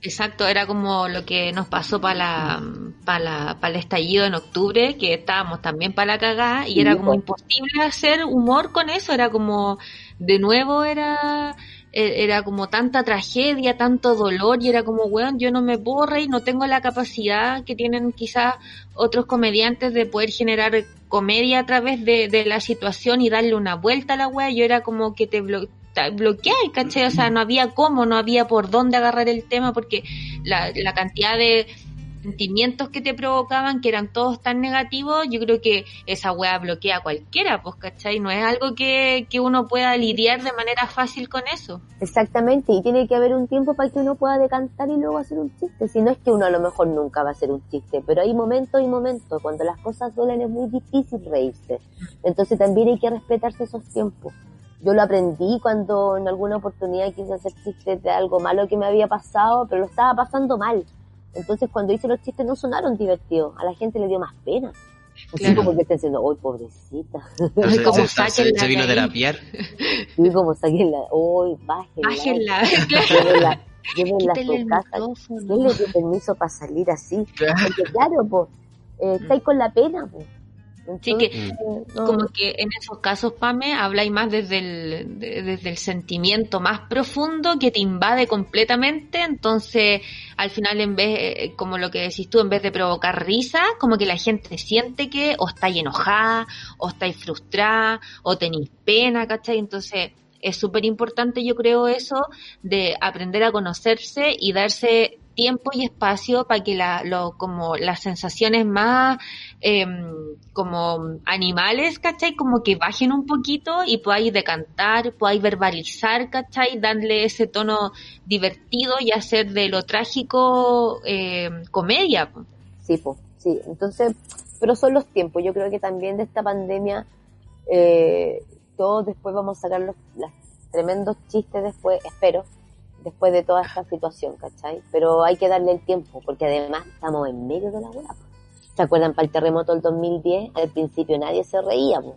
Exacto, era como lo que nos pasó para la, para la, para el estallido en octubre, que estábamos también para la cagada y Sí, era como po. imposible hacer humor con eso, era como, de nuevo era, e- era como tanta tragedia, tanto dolor y era como, weón, yo no me puedo reír, no tengo la capacidad que tienen quizás otros comediantes de poder generar comedia a través de, de la situación y darle una vuelta a la wea, yo era como que te blo ta- bloqueáis, ¿cachai? O sea, no había cómo, no había por dónde agarrar el tema porque la, la cantidad de sentimientos que te provocaban, que eran todos tan negativos, yo creo que esa wea bloquea a cualquiera, pues, ¿cachai? No es algo que, que uno pueda lidiar de manera fácil con eso. Exactamente, y tiene que haber un tiempo para que uno pueda decantar y luego hacer un chiste. Si no es que uno a lo mejor nunca va a hacer un chiste, pero hay momentos y momentos. Cuando las cosas duelen es muy difícil reírse. Entonces también hay que respetarse esos tiempos. Yo lo aprendí cuando en alguna oportunidad quise hacer chistes de algo malo que me había pasado, pero lo estaba pasando mal. Entonces cuando hice los chistes no sonaron divertidos, a la gente le dio más pena. Así Claro. como que está diciendo, uy, pobrecita. Entonces, como se, se- sáquenla se vino a terapiar. Y como saquenla, uy, bájenla. Bájenla, claro. Llévenla, a su casa. micrófono. ¿Quién le dio permiso para salir así? Porque claro, pues, eh, estáis con la pena, pues. Sí, que no, como que en esos casos, Pame, habláis más desde el, de- desde el sentimiento más profundo que te invade completamente, entonces al final en vez, eh, como lo que decís tú, en vez de provocar risa, como que la gente siente que o estáis enojada, o estáis frustrada, o tenéis pena, ¿cachai? Entonces es súper importante, yo creo, eso de aprender a conocerse y darse tiempo y espacio para que la, lo, como las sensaciones más eh, como animales, ¿cachai? Como que bajen un poquito y podáis decantar, podáis verbalizar, ¿cachai? Darle ese tono divertido y hacer de lo trágico eh, comedia. Sí, pues, sí. Entonces, pero son los tiempos. Yo creo que también de esta pandemia, eh, todos después vamos a sacar los tremendos chistes después, espero, después de toda esta situación, ¿cachai? Pero hay que darle el tiempo, porque además estamos en medio de la hueá. ¿Se acuerdan para el terremoto del 2010? Al principio nadie se reía, po,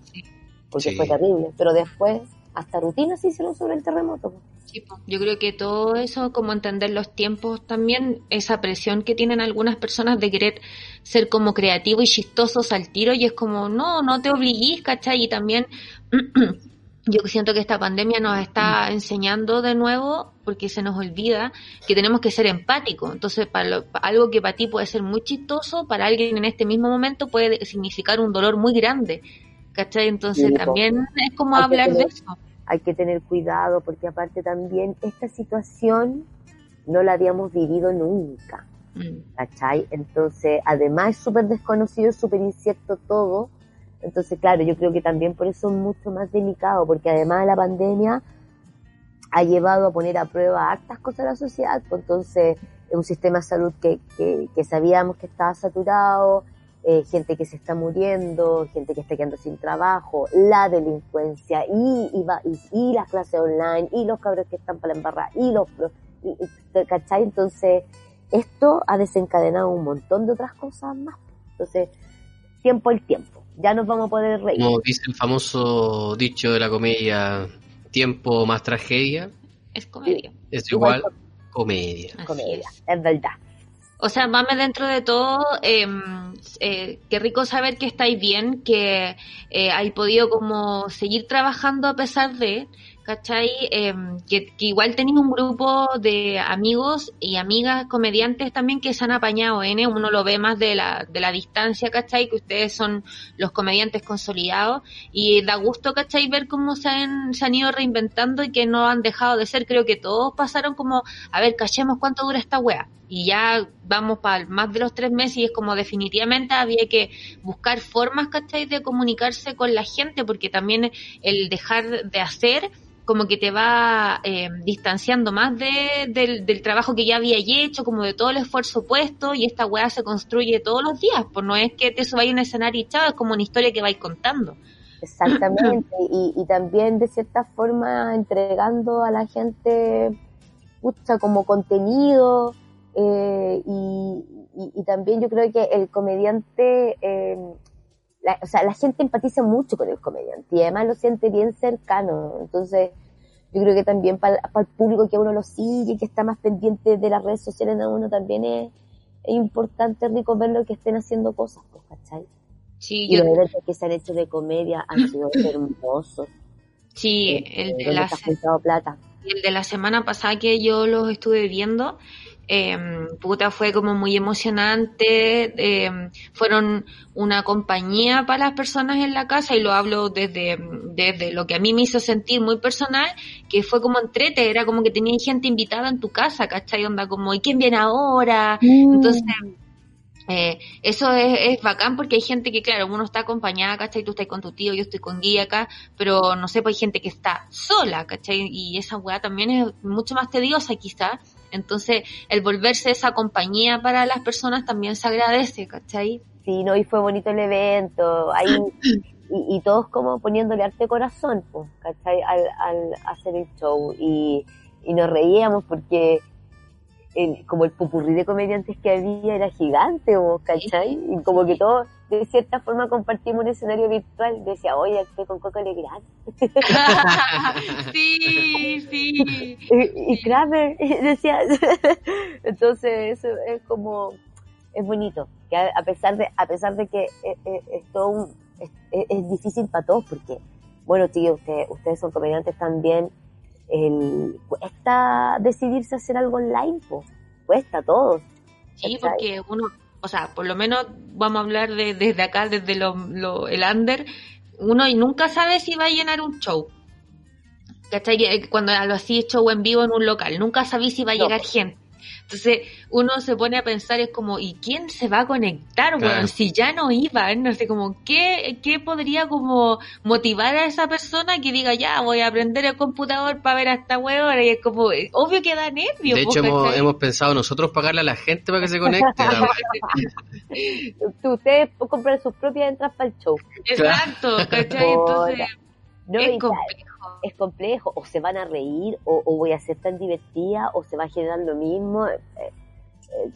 porque Sí. fue terrible, pero después hasta rutinas se hicieron sobre el terremoto. po. yo creo que todo eso, como entender los tiempos también, esa presión que tienen algunas personas de querer ser como creativos y chistosos al tiro y es como, no, no te obliguís, ¿cachai? Y también yo siento que esta pandemia nos está enseñando de nuevo, porque se nos olvida, que tenemos que ser empáticos. Entonces, para, algo que para ti puede ser muy chistoso, para alguien en este mismo momento puede significar un dolor muy grande. ¿Cachai? Entonces, también es como hablar de eso hay que tener cuidado porque aparte también esta situación no la habíamos vivido nunca. Mm. ¿Cachai? Entonces, además es súper desconocido, súper incierto todo. Entonces, claro, yo creo que también por eso es mucho más delicado, porque además la pandemia ha llevado a poner a prueba hartas cosas de la sociedad. Pues entonces, es un sistema de salud que, que, que sabíamos que estaba saturado, eh, gente que se está muriendo, gente que está quedando sin trabajo, la delincuencia y, y, las clases online y los cabros que están para la embarrada y los... Y, ¿Cachai? Entonces, esto ha desencadenado un montón de otras cosas más. Entonces, tiempo el tiempo. Ya nos vamos a poder reír. Como dice el famoso dicho de la comedia, tiempo más tragedia. Es comedia. Es igual, comedia. Comedia, es verdad. O sea, mame dentro de todo, eh, eh, qué rico saber que estáis bien, que eh, hay podido como seguir trabajando a pesar de, ¿cachai? Em, que, igual tenéis un grupo de amigos y amigas comediantes también que se han apañado, N, uno lo ve más de la, de la distancia, ¿cachai? Que ustedes son los comediantes consolidados y da gusto, ¿cachai? Ver cómo se han, se han ido reinventando y que no han dejado de ser, creo que todos pasaron como, a ver, cachemos cuánto dura esta wea. Y ya vamos para más de los tres meses y es como definitivamente había que buscar formas, ¿cachai? De comunicarse con la gente porque también el dejar de hacer como que te va eh, distanciando más de, del, trabajo que ya había hecho, como de todo el esfuerzo puesto, y esta weá se construye todos los días, pues no es que te subáis a un escenario y chao, es como una historia que vais contando. Exactamente, y, y también de cierta forma entregando a la gente, pucha, como contenido, eh, y, y, también yo creo que el comediante, eh, la, o sea, la gente empatiza mucho con el comediante y además lo siente bien cercano. Entonces, yo creo que también para, el público que uno lo sigue, que está más pendiente de las redes sociales a uno, también es, importante, rico, ver lo que estén haciendo cosas, pues, ¿cachai? Sí, y los eventos que se han hecho de comedia han sido hermosos. Sí, el de, la, plata. el de la semana pasada que yo los estuve viendo, eh, puta, fue como muy emocionante. Eh, fueron una compañía para las personas en la casa y lo hablo desde, desde lo que a mí me hizo sentir muy personal, que fue como entrete, era como que tenía gente invitada en tu casa, ¿cachai? Onda como, ¿y quién viene ahora? Mm. Entonces, eh, eso es, es, bacán porque hay gente que, claro, uno está acompañada, ¿cachai? Tú estás con tu tío, yo estoy con guía acá, pero no sé, pues hay gente que está sola, ¿cachai? Y esa weá también es mucho más tediosa quizá. Entonces, el volverse esa compañía para las personas también se agradece, ¿cachai? Sí, no, y fue bonito el evento, ahí, y, y todos como poniéndole arte corazón, pues, ¿cachai? Al, al hacer el show, y, y nos reíamos porque como el pupurrí de comediantes que había era gigante, ¿cachai? Y como que todos, de cierta forma, compartimos un escenario virtual. Decía, oye, estoy con Coco Legrand. sí, sí. Y, y Kramer, decía. Entonces, eso es como, es bonito. Que a pesar de, a pesar de que es, todo un, es, difícil para todos, porque, bueno, tío, ustedes, ustedes son comediantes también el, cuesta decidirse a hacer algo online, pues, cuesta todo. Sí, porque uno, o sea, por lo menos vamos a hablar de, desde acá, desde lo, el under, uno y nunca sabe si va a llenar un show. ¿Cachai? Eh, cuando lo así show en vivo en un local, nunca sabéis si va a llegar gente. Entonces uno se pone a pensar, es como, ¿y quién se va a conectar, bueno, Si ya no iban, no sé, como, ¿qué, ¿qué podría como motivar a esa persona que diga, ya, voy a aprender el computador para ver a esta huevona? Y es como, obvio que da nervio. De hecho, hemos, hemos, pensado nosotros pagarle a la gente para que se conecte. Ustedes compran sus propias entradas para el show. Exacto, ¿cachai? Entonces, es complejo es complejo, o se van a reír, o, voy a ser tan divertida, o se va a generar lo mismo. Eh, eh,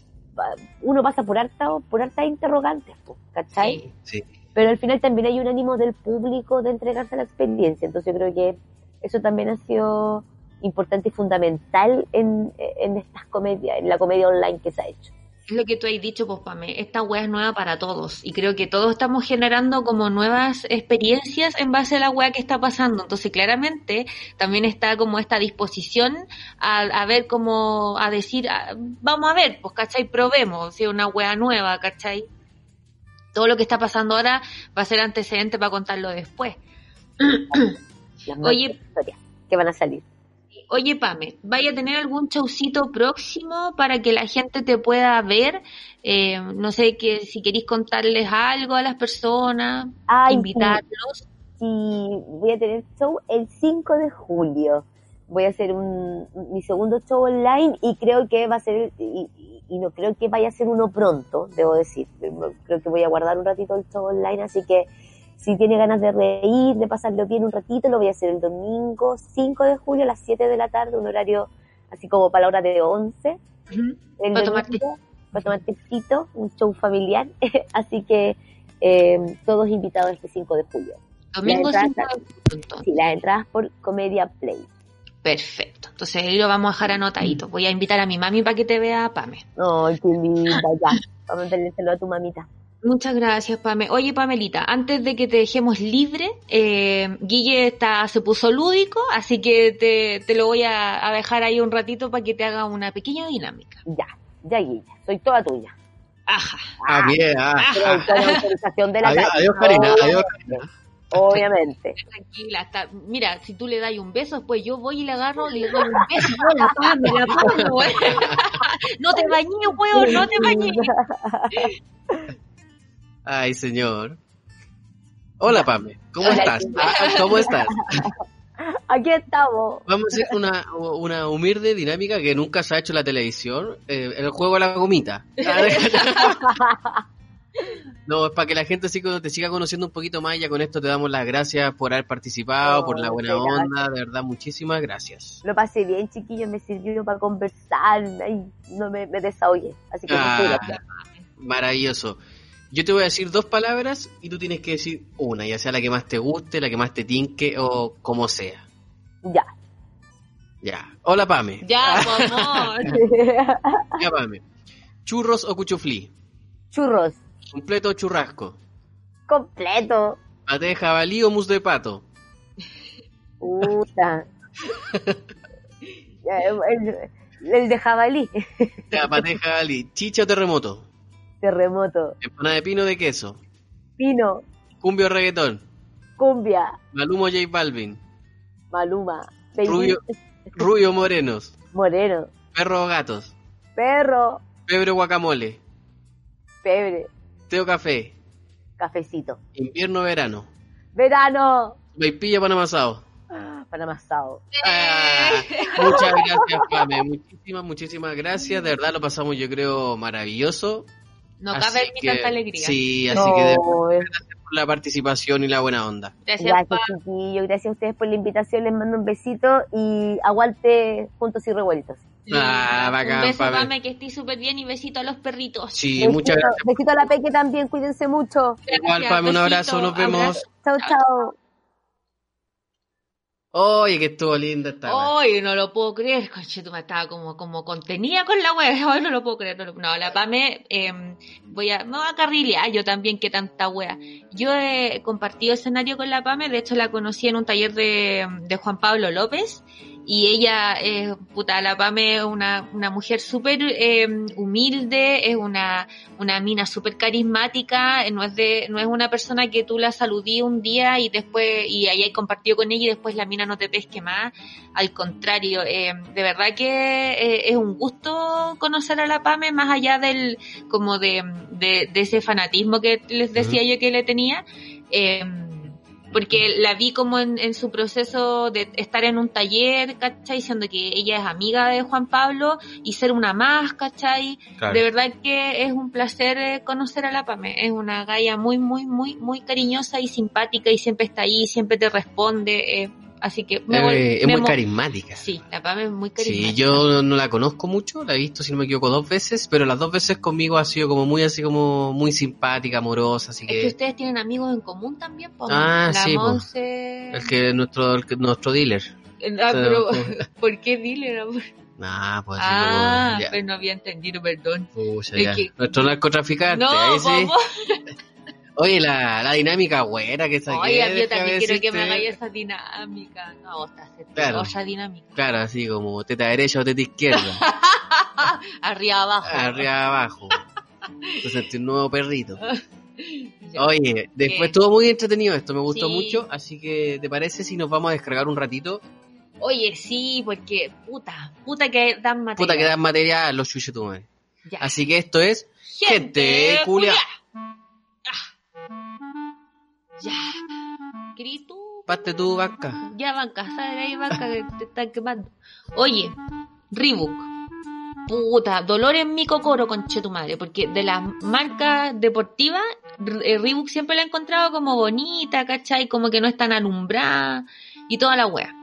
uno pasa por harta, por harta interrogantes, ¿cachai? Sí, Pero al final también hay un ánimo del público de entregarse a la experiencia, entonces yo creo que eso también ha sido importante y fundamental en, en estas comedias, en la comedia online que se ha hecho. Es lo que tú has dicho, pues Pame, esta wea es nueva para todos y creo que todos estamos generando como nuevas experiencias en base a la wea que está pasando. Entonces, claramente, también está como esta disposición a, a ver como, a decir, ah, vamos a ver, pues, ¿cachai? Probemos, si una wea nueva, ¿cachai? Todo lo que está pasando ahora va a ser antecedente para contarlo después. Oye. que van a salir. Oye, Pame, ¿vaya a tener algún showcito próximo para que la gente te pueda ver? Eh, no sé, que si queréis contarles algo a las personas, Ay, invitarlos. Sí, voy a tener show el 5 de julio. Voy a hacer un, mi segundo show online y creo que va a ser, y, y- y no creo que vaya a ser uno pronto, debo decir. Creo que voy a guardar un ratito el show online, así que si tiene ganas de reír, de pasarlo bien un ratito, lo voy a hacer el domingo 5 de julio a las 7 de la tarde, un horario así como para la hora de 11. Ujú. El Para tomar para tomar tecito, un show familiar. así que eh, todos invitados este 5 de julio. Domingo La 5 entrada- de junio. Sí, las entradas por Comedia Play. Perfecto. Entonces ahí lo vamos a dejar anotadito. Voy a invitar a mi mami para que te vea, Pame. Ay, qué linda, ya. Vamos a enviárselo a tu mamita. Muchas gracias, Pame. Oye, Pamelita, antes de que te dejemos libre, eh, Guille está, se puso lúdico, así que te, te lo voy a, a dejar ahí un ratito para que te haga una pequeña dinámica. Ya, ya, Guilla. Soy toda tuya. Ajá. Ah, bien, ah. Con la autorización de la Adiós, adiós, Karina, adiós, Obviamente. Tranquila, está, mira, si tú le das un beso, después yo voy y le agarro y le doy un beso. Hola, Pame, la Pame, güey. No te bañé, weón, no te bañé. Ay, señor. Hola, Pame. ¿Cómo Hola, estás? Ah, ¿Cómo estás? Aquí estamos. Vamos a hacer una, una humilde dinámica que nunca se ha hecho en la televisión. eh, el juego a la gomita. No, es para que la gente te siga conociendo un poquito más. Ya con esto te damos las gracias por haber participado, Oh, por la buena muchas onda. De verdad, muchísimas gracias. Lo pasé bien, chiquillos. Me sirvió para conversar. Ay, no me, me desahogué. Así que Ah, maravilloso. Yo te voy a decir dos palabras y tú tienes que decir una, ya sea la que más te guste, la que más te tinque o como sea. Ya. Ya. Hola, Pame. Ya, amor. Ya, Pame. ¿Churros o cuchuflí? Churros. ¿Completo o churrasco? Completo. ¿Paté de jabalí o mousse de pato? Puta. Ya, el, el de jabalí. Ya, paté de jabalí. ¿Chicha o terremoto? Terremoto. ¿Empanada de pino de queso? Pino. ¿Cumbia o reggaetón? Cumbia. ¿Maluma o J Balvin? Maluma. Rubio, rubio morenos? Moreno. ¿Perro o gatos? Perro. ¿Pebre guacamole? Pebre. ¿Té o café? Cafecito. ¿Invierno verano? Verano. ¿Vaipilla o pan amasado? Pan amasado. Ah, muchas gracias, Pame. Muchísimas, muchísimas gracias. De verdad lo pasamos, yo creo, maravilloso. No Así cabe ni que- tanta alegría. Sí, así que de No, es- por la participación y la buena onda. Gracias, Gracias, chiquillos. Gracias a ustedes por la invitación. Les mando un besito y aguante juntos y revueltos. Ah, bacán, Un beso, Pame. Que estés súper bien y besito a los perritos. Sí, Besito- muchas gracias. Besito a la Peque también. Cuídense mucho. Igual, Pame, un abrazo, nos vemos. abrazo. Chao, chao. Oye, que estuvo linda esta. Ay, no lo puedo creer, conche, tú me estaba como, como contenida con la wea, no lo puedo creer, no, no, la Pame, eh, voy a, me voy a carrilear yo también, que tanta wea. Yo he compartido escenario con la Pame, de hecho la conocí en un taller de, de Juan Pablo López, y ella es, puta, la Pame es una, una mujer súper eh, humilde, es una, una mina súper carismática, no es de, no es una persona que tú la saludí un día y después, y ahí hay compartido con ella y después la mina no te pesque más, al contrario, eh, de verdad que eh, es un gusto conocer a la Pame más allá del, como de, de, de ese fanatismo que les decía yo que le tenía, eh, porque la vi como en, en su proceso de estar en un taller, ¿cachai? Diciendo que ella es amiga de Juan Pablo y ser una más, ¿cachai? Claro. De verdad que es un placer eh, conocer a la Pame. Es una galla muy, muy, muy, muy cariñosa y simpática y siempre está ahí, siempre te responde. eh, así que me Eh, es me muy carismática. Sí, la Pame es muy carismática. Sí, yo no la conozco mucho, la he visto, si no me equivoco, dos veces, pero las dos veces conmigo ha sido como muy así como muy simpática, amorosa, así Es que que ustedes tienen amigos en común también, Ah, la sí. Monse. el que nuestro el que- nuestro dealer. Ah, pero, Pero- ¿por qué dealer? amor? Nah, pues así Ah, como, pero no había entendido, perdón. Pucha, es ya. que- Nuestro narcotraficante, No, ahí sí. Oye, la, la dinámica buena que saqué. Oye, yo también quiero que me hagáis esa dinámica. No, está Claro. dinámica. Claro, así como teta derecha o teta izquierda. Arriba, abajo. arriba abajo. Sentí un nuevo perrito. Oye, después ¿Qué? estuvo muy entretenido esto, me gustó Sí. mucho, así que ¿te parece si nos vamos a descargar un ratito? Oye, sí, porque puta, puta que dan material. Puta que dan material a los chuches tu madre. Ya. Así que esto es Gente culia. Ah. Ya. ¿Querís tú? Parte tu vaca. Ya, banca, sale de ahí, banca, que te están quemando. Oye, Reebok. Puta, dolor en mi cocoro, conche tu madre, porque de las marcas deportivas, eh, Reebok siempre la he encontrado como bonita, ¿cachai? Como que no es tan alumbrada y toda la wea.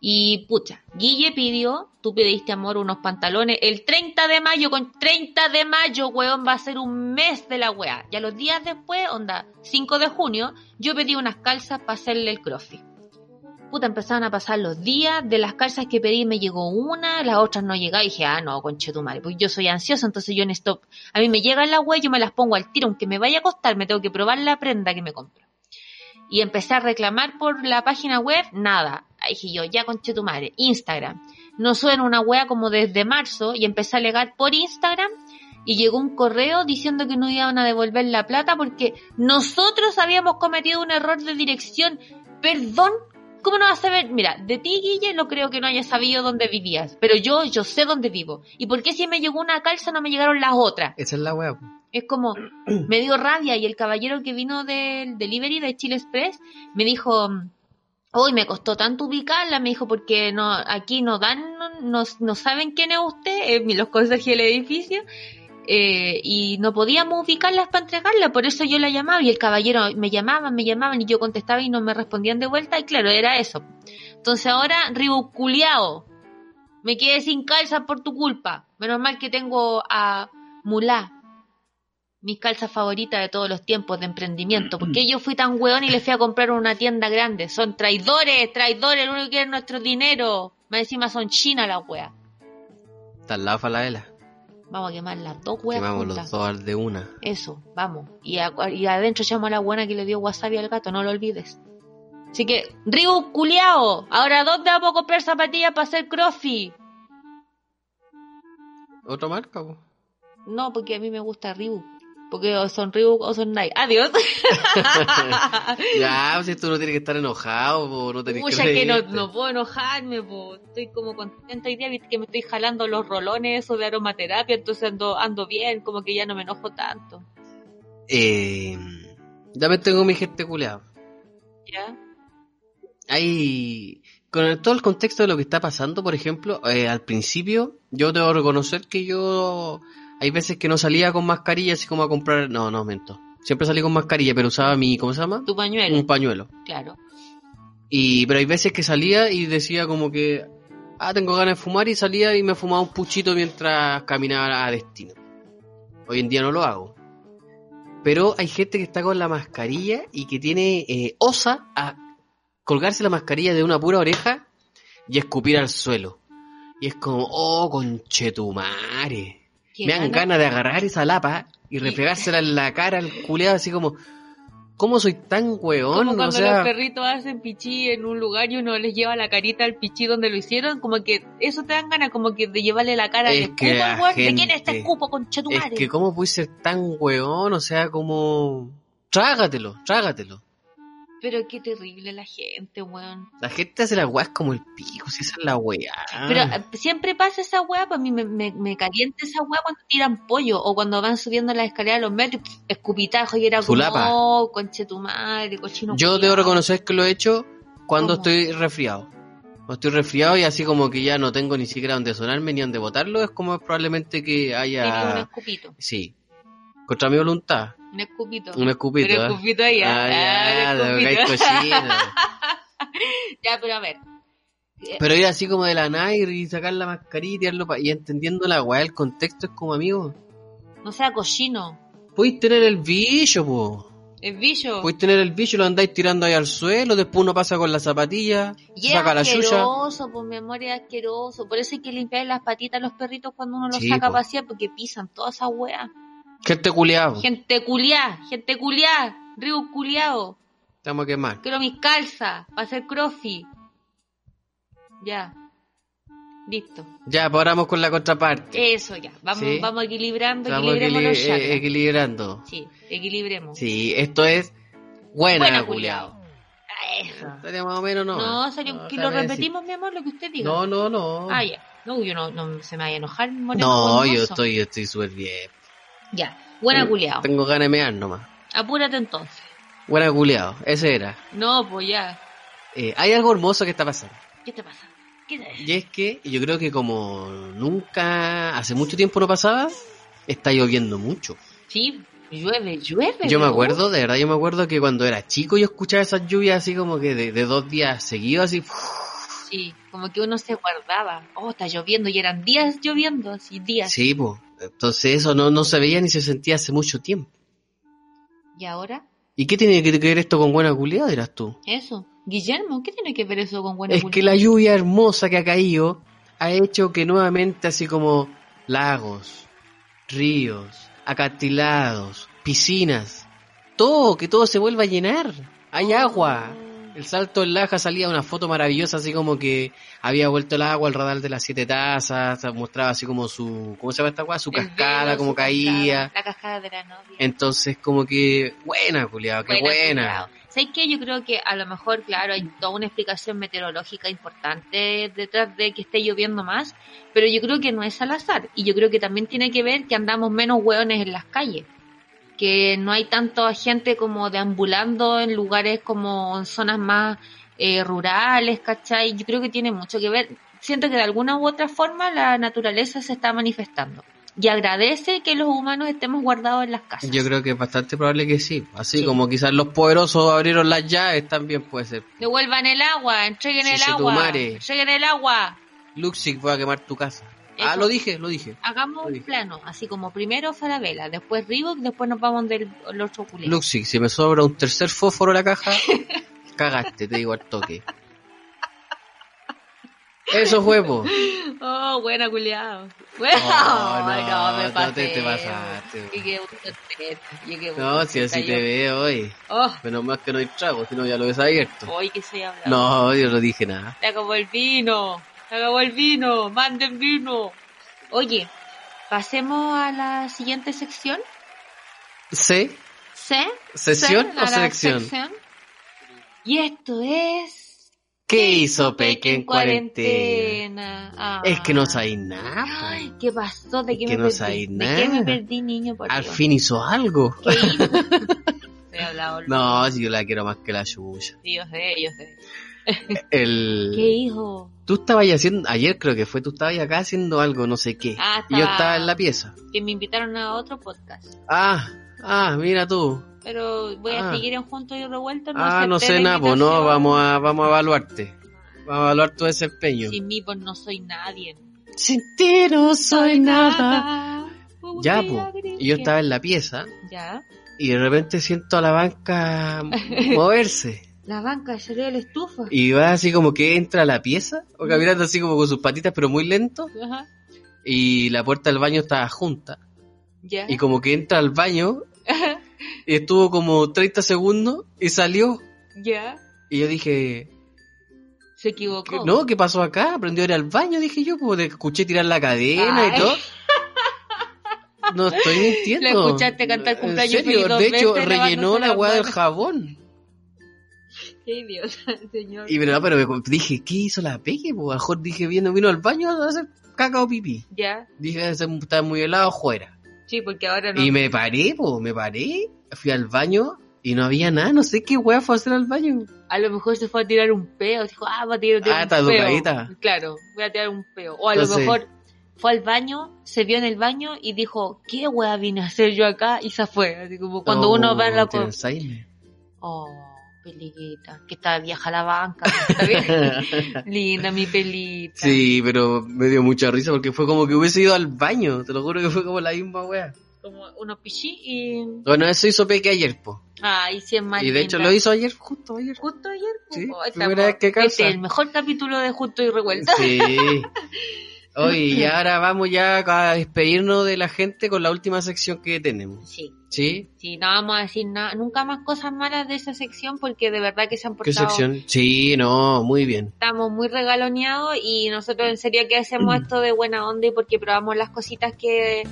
Y pucha, Guille pidió, tú pediste amor unos pantalones, el 30 de mayo, con 30 de mayo, weón, va a ser un mes de la wea. Y a los días después, onda, 5 de junio, yo pedí unas calzas para hacerle el crossfit. Puta, empezaron a pasar los días, de las calzas que pedí me llegó una, las otras no llegaban, y dije, ah, no, conchetumare, pues yo soy ansiosa, entonces yo en stop. A mí me llegan la wea, yo me las pongo al tiro, aunque me vaya a costar, me tengo que probar la prenda que me compro. Y empecé a reclamar por la página web, nada. Dije yo, ya conche tu madre, Instagram. No suena una wea como desde marzo y empecé a alegar por Instagram y llegó un correo diciendo que no iban a devolver la plata porque nosotros habíamos cometido un error de dirección. Perdón, ¿cómo no vas a saber? Mira, de ti, Guille, no creo que no hayas sabido dónde vivías, pero yo, yo sé dónde vivo. ¿Y por qué si me llegó una calza no me llegaron las otras? Esa es la wea. Es como, me dio rabia y el caballero que vino del delivery de Chile Express me dijo, hoy me costó tanto ubicarla, me dijo, porque no aquí no dan, no, no, saben quién es usted, eh, los conserjes del edificio, eh, y no podíamos ubicarlas para entregarla, por eso yo la llamaba y el caballero me llamaban, me llamaban y yo contestaba y no me respondían de vuelta y claro, era eso. Entonces ahora, ribuculeado, me quedé sin calza por tu culpa. Menos mal que tengo a Mulá, mis calzas favoritas de todos los tiempos de emprendimiento. ¿Por qué yo fui tan weón y le fui a comprar una tienda grande? Son traidores, traidores, lo único que quieren es nuestro dinero. Más encima son chinas las weas. Está al lado Falabella. Vamos a quemar las dos weas Quemamos los dos al de una. Eso, vamos. Y, a- y adentro llamo a la buena que le dio wasabi al gato, no lo olvides. Así que, Ribu culiao, ahora ¿dónde vamos a comprar zapatillas para hacer crossfit? ¿Otra marca? po? No, porque a mí me gusta Reebok. Porque o son Reebok o son Nike. Adiós. ya, pues, si tú no tienes que estar enojado, po, no tenés Pucha, que que no, no puedo enojarme, po. estoy como contenta hoy día, viste que me estoy jalando los rolones esos de aromaterapia, entonces ando, ando bien, como que ya no me enojo tanto. Eh, ya me tengo mi gente culeado. ¿Ya? Hay. Con el- todo el contexto de lo que está pasando, por ejemplo, eh, al principio, yo debo reconocer que yo. Hay veces que no salía con mascarilla, así como a comprar. No, no, miento. Siempre salí con mascarilla, pero usaba mi. ¿Cómo se llama? Tu pañuelo, Un pañuelo. claro. Y, pero hay veces que salía y decía como que. Ah, tengo ganas de fumar y salía y me fumaba un puchito mientras caminaba a destino. Hoy en día no lo hago. Pero hay gente que está con la mascarilla y que tiene eh, osa a colgarse la mascarilla de una pura oreja y escupir al suelo. Y es como, oh, conchetumare. Me dan gana- ganas de agarrar esa lapa y refregársela en la cara al culeado así como, ¿cómo soy tan weón? Como O cuando sea, los perritos hacen pichí en un lugar y uno les lleva la carita al pichí donde lo hicieron, como que eso te dan ganas como que de llevarle la cara Es de que escupo la al weón. ¿De quién es gente- este escupo, con Es que cómo puedes ser tan weón, o sea, como... Trágatelo, trágatelo. Pero qué terrible la gente, weón. La gente hace las weas como el pico, si esa es la weá. Pero eh, siempre pasa esa weá, para mí me, me, me calienta esa weá cuando tiran pollo o cuando van subiendo las escaleras de los metros, escupitajo y era Su como, oh, conche tu madre, cochino. Yo culiao". debo reconocer que lo he hecho cuando ¿Cómo? estoy resfriado. Cuando estoy resfriado y así como que ya no tengo ni siquiera donde sonarme ni donde botarlo, es como probablemente que Tenía un haya... escupito, Sí. Contra mi voluntad. un escupito. Un escupito. Pero ¿eh? escupito ahí, Ah, ah, ya, un escupito. Ya, pero a ver. Pero ir así como de la Nike y sacar la mascarilla y tirarlo pa- y entendiendo la weá, el contexto es como amigo. No sea cochino. Puedes tener el bicho, po. El bicho. Puedes tener el bicho lo andáis tirando ahí al suelo, después uno pasa con la zapatilla, Y es saca la chucha. asqueroso, por memoria es asqueroso. Por eso hay que limpiar las patitas a los perritos cuando uno los Sí, saca po. a pasear porque pisan toda esa wea. Gente culiado. Gente culiá, gente culiá, río culiao. Estamos a quemar. Quiero mis calzas para hacer crossfit. Ya. Listo. Ya, pues paramos con la contraparte. Eso ya. Vamos, Sí. vamos equilibrando, Estamos equilibremos los chakras. eh, equilibrando. Sí, equilibremos. Sí, esto es buena, Buena, culiao. culiao. Eso. Estaría más o menos no. No, salió, que lo repetimos, mi amor, lo que usted diga. No, no, no. Ah, ya. No, yo no, no se me vaya a enojar, moreno. no, yo estoy, yo estoy súper bien. Ya. Buena culiao. Tengo ganas de mear nomás. Apúrate entonces. Buena culiao, ese era. No, pues ya. Eh, hay algo hermoso que está pasando. ¿Qué te pasa? ¿Qué te Y es que yo creo que como nunca, hace mucho tiempo no pasaba, está lloviendo mucho. Sí, llueve, llueve. Yo me acuerdo, de verdad, yo me acuerdo que cuando era chico yo escuchaba esas lluvias así como que de, de dos días seguidos, así. Sí, como que uno se guardaba. Oh, está lloviendo y eran días lloviendo, así días. Sí, pues. Entonces eso no, no se veía ni se sentía hace mucho tiempo. ¿Y ahora? ¿Y qué tiene que ver esto con buena culiada, dirás tú? Eso. Guillermo, ¿qué tiene que ver eso con buena Es que la lluvia hermosa que ha caído ha hecho que nuevamente así como lagos, ríos, acantilados, piscinas, todo, que todo se vuelva a llenar. Hay agua. El salto en Laja salía una foto maravillosa, así como que había vuelto el agua al radar de las siete tazas, mostraba así como su, ¿cómo se llama esta agua? Su El cascada, velo, como su caía. cascada, la cascada de la novia. Entonces, como que, buena, culiado, qué buena. ¿Sabes qué? Yo creo que a lo mejor, claro, hay toda una explicación meteorológica importante detrás de que esté lloviendo más, pero yo creo que no es al azar. Y yo creo que también tiene que ver que andamos menos hueones en las calles. Que no hay tanta gente como deambulando en lugares como en zonas más eh, rurales, ¿cachai? Yo creo que tiene mucho que ver. Siento que de alguna u otra forma la naturaleza se está manifestando. Y agradece que los humanos estemos guardados en las casas. Yo creo que es bastante probable que sí. Así Sí. como quizás los poderosos abrieron las llaves, también puede ser. Devuelvan el agua, entreguen Sí, el agua, madre. entreguen el agua. Luxic va a quemar tu casa. Ah, Eso. lo dije, lo dije. Hagamos Uy. un plano, así como primero Farabela, después Reebok, después nos vamos del el otro culé. Luxic, si me sobra un tercer fósforo en la caja, cagaste, te digo al toque. Eso fue, po. Oh, buena culiao. Bueno, Oh, no, no, me no pasé. te- te pasaste. Llegué un No, si así te veo hoy. Oh, Menos mal que no hay trago, si no ya lo ves abierto. hoy que soy hablando. No, yo no dije nada. Se acabó el vino, se acabó el vino, manden vino. Oye, pasemos a la siguiente sección. ¿Sí? ¿Sí? ¿Sesión ¿Sí? o selección? sección. Y esto es... ¿Qué hizo Peque en cuarentena? cuarentena? Ah. Es que no sabéis nada. Ay, ¿qué pasó? ¿De qué que me no perdí? ¿De qué me perdí, niño? Por Al Dios? fin hizo algo. No, si yo la quiero más que la. Sí, yo sé, yo sé. El... ¿Qué hijo? Tú estabas haciendo, ayer creo que fue, tú estabas acá haciendo algo, no sé qué. Ah, Y yo estaba- en la pieza. Que me invitaron a otro podcast. Ah, ah, mira tú. Pero voy a Ah. seguir en Juntos y Revueltos. ah, no sé nada, pues no, vamos a, vamos a evaluarte. Vamos a evaluar tu desempeño. Sin mí, pues no soy nadie. Sin ti no soy nada. Un Ya, pues. Y yo estaba en la pieza Ya. y de repente siento a la banca moverse. La banca salió de la estufa. Y va así como que entra a la pieza, o caminando así como con sus patitas, pero muy lento. Ajá. Y la puerta del baño estaba junta. Ya. Y como que entra al baño y estuvo como 30 segundos y salió. ya. Y yo dije, Se ¿qué- equivocó. no, ¿qué pasó acá? Aprendió a ir al baño, dije yo, porque escuché tirar la cadena Ay. y todo. No estoy mintiendo. La escuchaste cantar En cumpleaños serio, feliz dos de hecho, rellenó la las weá del jabón. Qué idiota, señor. Y verdad, pero me dije, ¿qué hizo la peque? Pues a lo mejor dije, vino, vino al baño a hacer caca o pipí. Ya. Dije, "Se- está muy helado afuera. Sí, porque ahora no. Y me paré, pues, me paré, fui al baño y no había nada, no sé qué weá fue a hacer al baño. A lo mejor se fue a tirar un peo. Dijo, ah, voy a tirar, tirar Ah, un está peo. educadita. Claro, voy a tirar un peo. O a Entonces- lo mejor fue al baño, se vio en el baño y dijo, ¿qué wea vine a hacer yo acá? Y se fue. Así como cuando No, uno va en la... Oh, peliguita. Que está vieja la banca. Está bien. Linda mi pelita. Sí, pero me dio mucha risa porque fue como que hubiese ido al baño, te lo juro que fue como la misma wea. como unos pichí y... Bueno, eso hizo Peque ayer, po. Ay, sí es más Y de hecho lo hizo ayer, justo ayer. Justo ayer. Sí, pues, primera vez que calza. Este es el mejor capítulo de Justo y Revuelta. Sí. Oye, y ahora vamos ya a despedirnos de la gente con la última sección que tenemos. Sí, ¿Sí? sí, no vamos a decir nada, nunca más cosas malas de esa sección porque de verdad que se han ¿Qué portado... sección? Sí, no, muy bien. Estamos muy regaloneados y nosotros en serio que hacemos esto de buena onda y porque probamos las cositas que,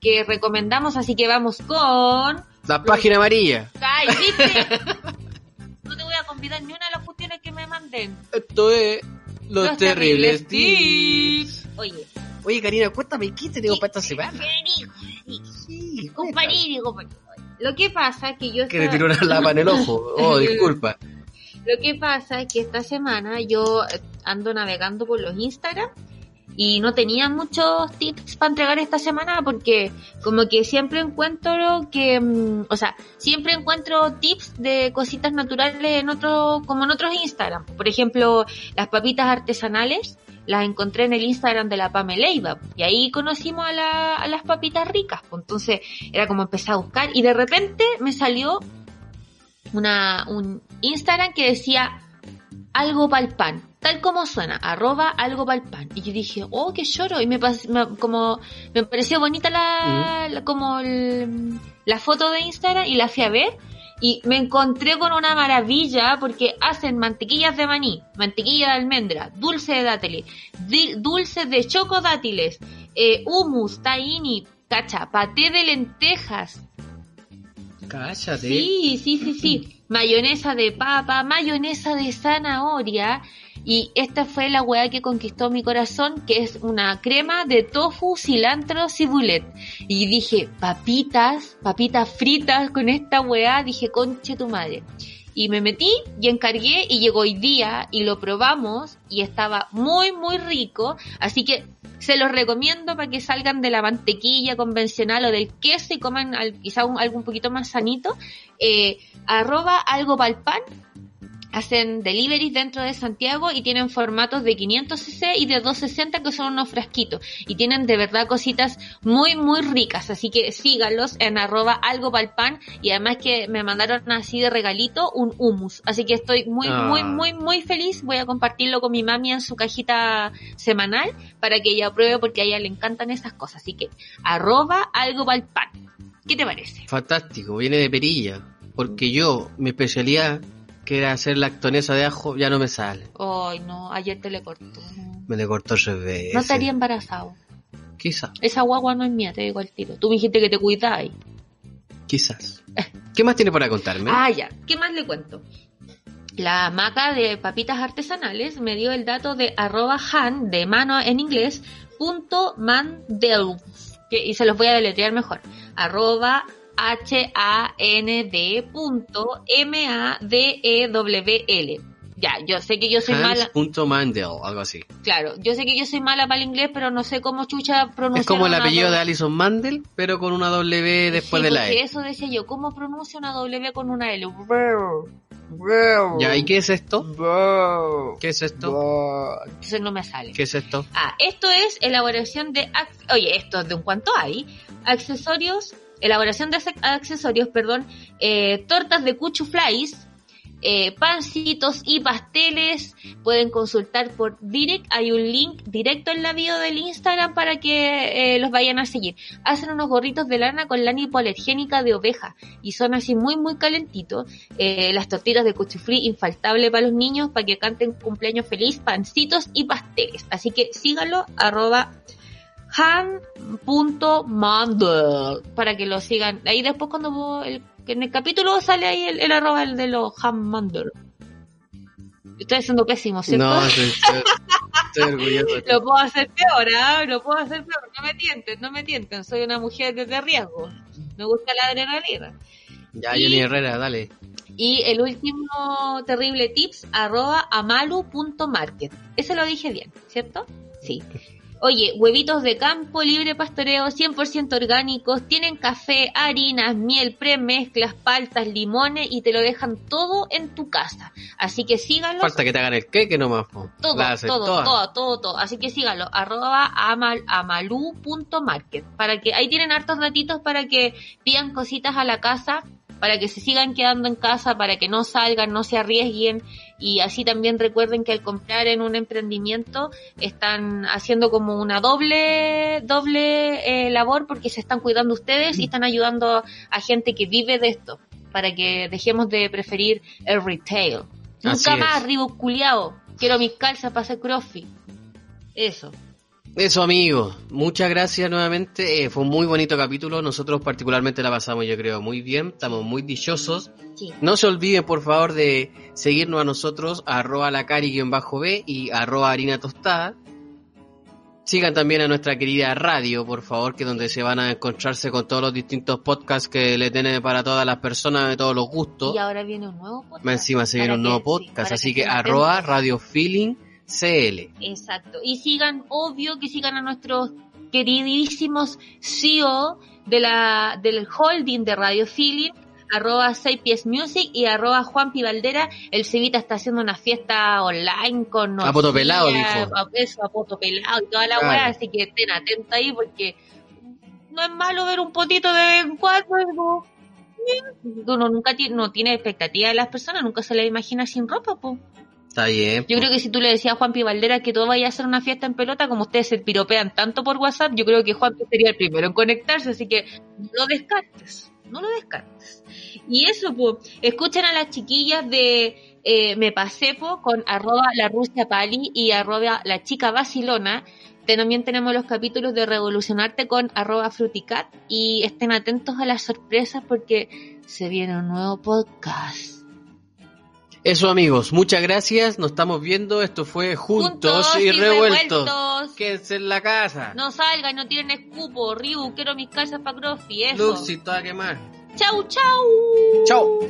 que recomendamos, así que vamos con... La página amarilla. ¡Ay, viste! No te voy a convidar ni una de las cuestiones que me manden. Esto es Los, Terribles Tips. Oye, Oye, Karina, cuéntame, ¿qué tenemos para esta semana? Sí, compañero, compañero. Lo que pasa es que yo... Que esta- tiró una lapa en el ojo. Oh, disculpa. Lo que pasa es que esta semana yo eh, ando navegando por los Instagram y no tenía muchos tips para entregar esta semana porque como que siempre encuentro que, mm, o sea, siempre encuentro tips de cositas naturales en otro, como en otros Instagram. Por ejemplo, las papitas artesanales las encontré en el Instagram de la Pameleiva y ahí conocimos a, la- a las papitas ricas. pues, Entonces era como empezar a buscar y de repente me salió una, un Instagram que decía algo pa'l pan, tal como suena, arroba algo pa'l pan. Y yo dije, oh, qué lloro. Y me, pas- me- como, me pareció bonita la, la- como el- la foto de Instagram y la fui a ver. Y me encontré con una maravilla porque hacen mantequillas de maní, mantequilla de almendra, dulce de dátiles, dulce de chocodátiles, eh, hummus, tahini, cacha, paté de lentejas, Cállate. Sí, sí, sí, sí. Mayonesa de papa, mayonesa de zanahoria. Y esta fue la weá que conquistó mi corazón, que es una crema de tofu, cilantro, cibulet. Y dije, papitas, papitas fritas con esta weá. Dije, conche tu madre. Y me metí y encargué y llegó hoy día y lo probamos y estaba muy, muy rico. Así que se los recomiendo para que salgan de la mantequilla convencional o del queso y coman al- quizá algo un poquito más sanito. Eh, arroba algo pa'l pan. Hacen deliveries dentro de Santiago y tienen formatos de 500 cc y de 260 que son unos frasquitos. Y tienen de verdad cositas muy, muy ricas. Así que síganlos en arroba algo pan. Y además que me mandaron así de regalito un hummus. Así que estoy muy, Ah. muy, muy, muy feliz. Voy a compartirlo con mi mami en su cajita semanal para que ella pruebe porque a ella le encantan esas cosas. Así que arroba algo pan. ¿Qué te parece? Fantástico, viene de perilla. Porque yo, mi especialidad, que era hacer lactonesa de ajo, ya no me sale. Ay, no, ayer te le cortó. Me le cortó tres veces. No estaría embarazado. Quizás, Esa guagua no es mía, te digo al tiro. Tú me dijiste que te cuidáis. quizás. ¿Qué más tiene para contarme? Ah, ya. ¿Qué más le cuento? La maca de papitas artesanales me dio el dato de arroba han, de mano en inglés, punto mandel. Que- Y se los voy a deletrear mejor. Arroba H-A-N-D punto M-A-D-E-W-L. Ya, yo sé que yo soy mala. Hans.mandel, algo así. Claro, yo sé que yo soy mala para el inglés, pero no sé cómo chucha pronunciar. Es como el apellido doble- de Alison Mandel, pero con una W después Sí, de la E. eso decía yo, ¿cómo pronuncia una W con una L? Ya, ¿y qué es esto? ¿Qué es esto? Entonces no me sale. ¿Qué es esto? Ah, esto es elaboración de... Oye, esto es de un cuanto hay. Accesorios, elaboración de ac- accesorios, perdón, eh, tortas de cuchu flies, eh, pancitos y pasteles. Pueden consultar por direct. Hay un link directo en la bio del Instagram para que eh, los vayan a seguir. Hacen unos gorritos de lana con lana hipoalergénica de oveja y son así muy muy calentitos. Las tortitas de cuchuflí infaltable para los niños para que canten cumpleaños feliz, pancitos y pasteles. Así que síganlo arroba han.mandel para que lo sigan. Ahí después cuando el, en el capítulo sale ahí el, el arroba el de los handmandel. Estoy haciendo pésimo, ¿cierto? No, estoy, estoy- orgulloso. Lo puedo hacer peor, ¿ah? Lo puedo hacer peor. No me tienten, no me tienten. Soy una mujer de riesgo. Me gusta la adrenalina. Ya, Y- Jenny Herrera, dale. Y el último terrible tips, arroba amalu.market. Ese lo dije bien, ¿cierto? Sí. Oye, huevitos de campo, libre pastoreo, 100% orgánicos, tienen café, harinas, miel, premezclas, paltas, limones y te lo dejan todo en tu casa. Así que síganlos. Falta que te hagan el queque nomás. po. Todo, todo, todas. todo, todo, todo. Así que síganlo, arroba amal, amalu.market. Para que, ahí tienen hartos datitos para que pidan cositas a la casa, para que se sigan quedando en casa, para que no salgan, no se arriesguen. Y así también recuerden que al comprar en un emprendimiento están haciendo como una doble, doble eh, labor porque se están cuidando ustedes y están ayudando a gente que vive de esto. Para que dejemos de preferir el retail. Así Nunca es. más, Reebok culiao. Quiero mis calzas para hacer crossfit. Eso. Eso, amigos. Muchas gracias nuevamente. Eh, fue un muy bonito capítulo. Nosotros particularmente la pasamos, yo creo, muy bien. Estamos muy dichosos. Sí. No se olviden, por favor, de seguirnos a nosotros, arroba la cari-b y arroba harina tostada. Sigan también a nuestra querida radio, por favor, que es donde se van a encontrarse con todos los distintos podcasts que le tienen para todas las personas de todos los gustos. Y ahora viene un nuevo podcast. Encima se viene un nuevo que- podcast, así que estén arroba atentos. Radio Feeling CL. Exacto. Y sigan, obvio, que sigan a nuestros queridísimos CEO de la, del holding de Radio Feeling, arroba 6 pies music y arroba Juan Pivaldera. El Cevita está haciendo una fiesta online con A poto pelado, orgía, dijo. Eso, a poto pelado y toda la Claro. weá, así que estén atentos ahí porque no es malo ver un potito de vez en cuando. Uno nunca tiene, no tiene expectativa de las personas, nunca se le imagina sin ropa, pues. Está bien. Yo creo que si tú le decías a Juan Valdera que todo vaya a ser una fiesta en pelota, como ustedes se piropean tanto por WhatsApp, yo creo que Juan sería el primero en conectarse, así que no lo descartes, no lo descartes. Y eso, pues, escuchen a las chiquillas de eh, Me Pasepo con arroba la Rusia Pali y arroba la chica Basilona. También tenemos los capítulos de Revolucionarte con arroba Fruticat y estén atentos a las sorpresas porque se viene un nuevo podcast. Eso amigos, muchas gracias, nos estamos viendo, esto fue Juntos, y, revueltos. revueltos. Quédense en la casa. No salgan, no tienen escupo. Riu, quiero mis calzas para Crofi, eso. Luxi, toda quemar. Chau, chau. Chau.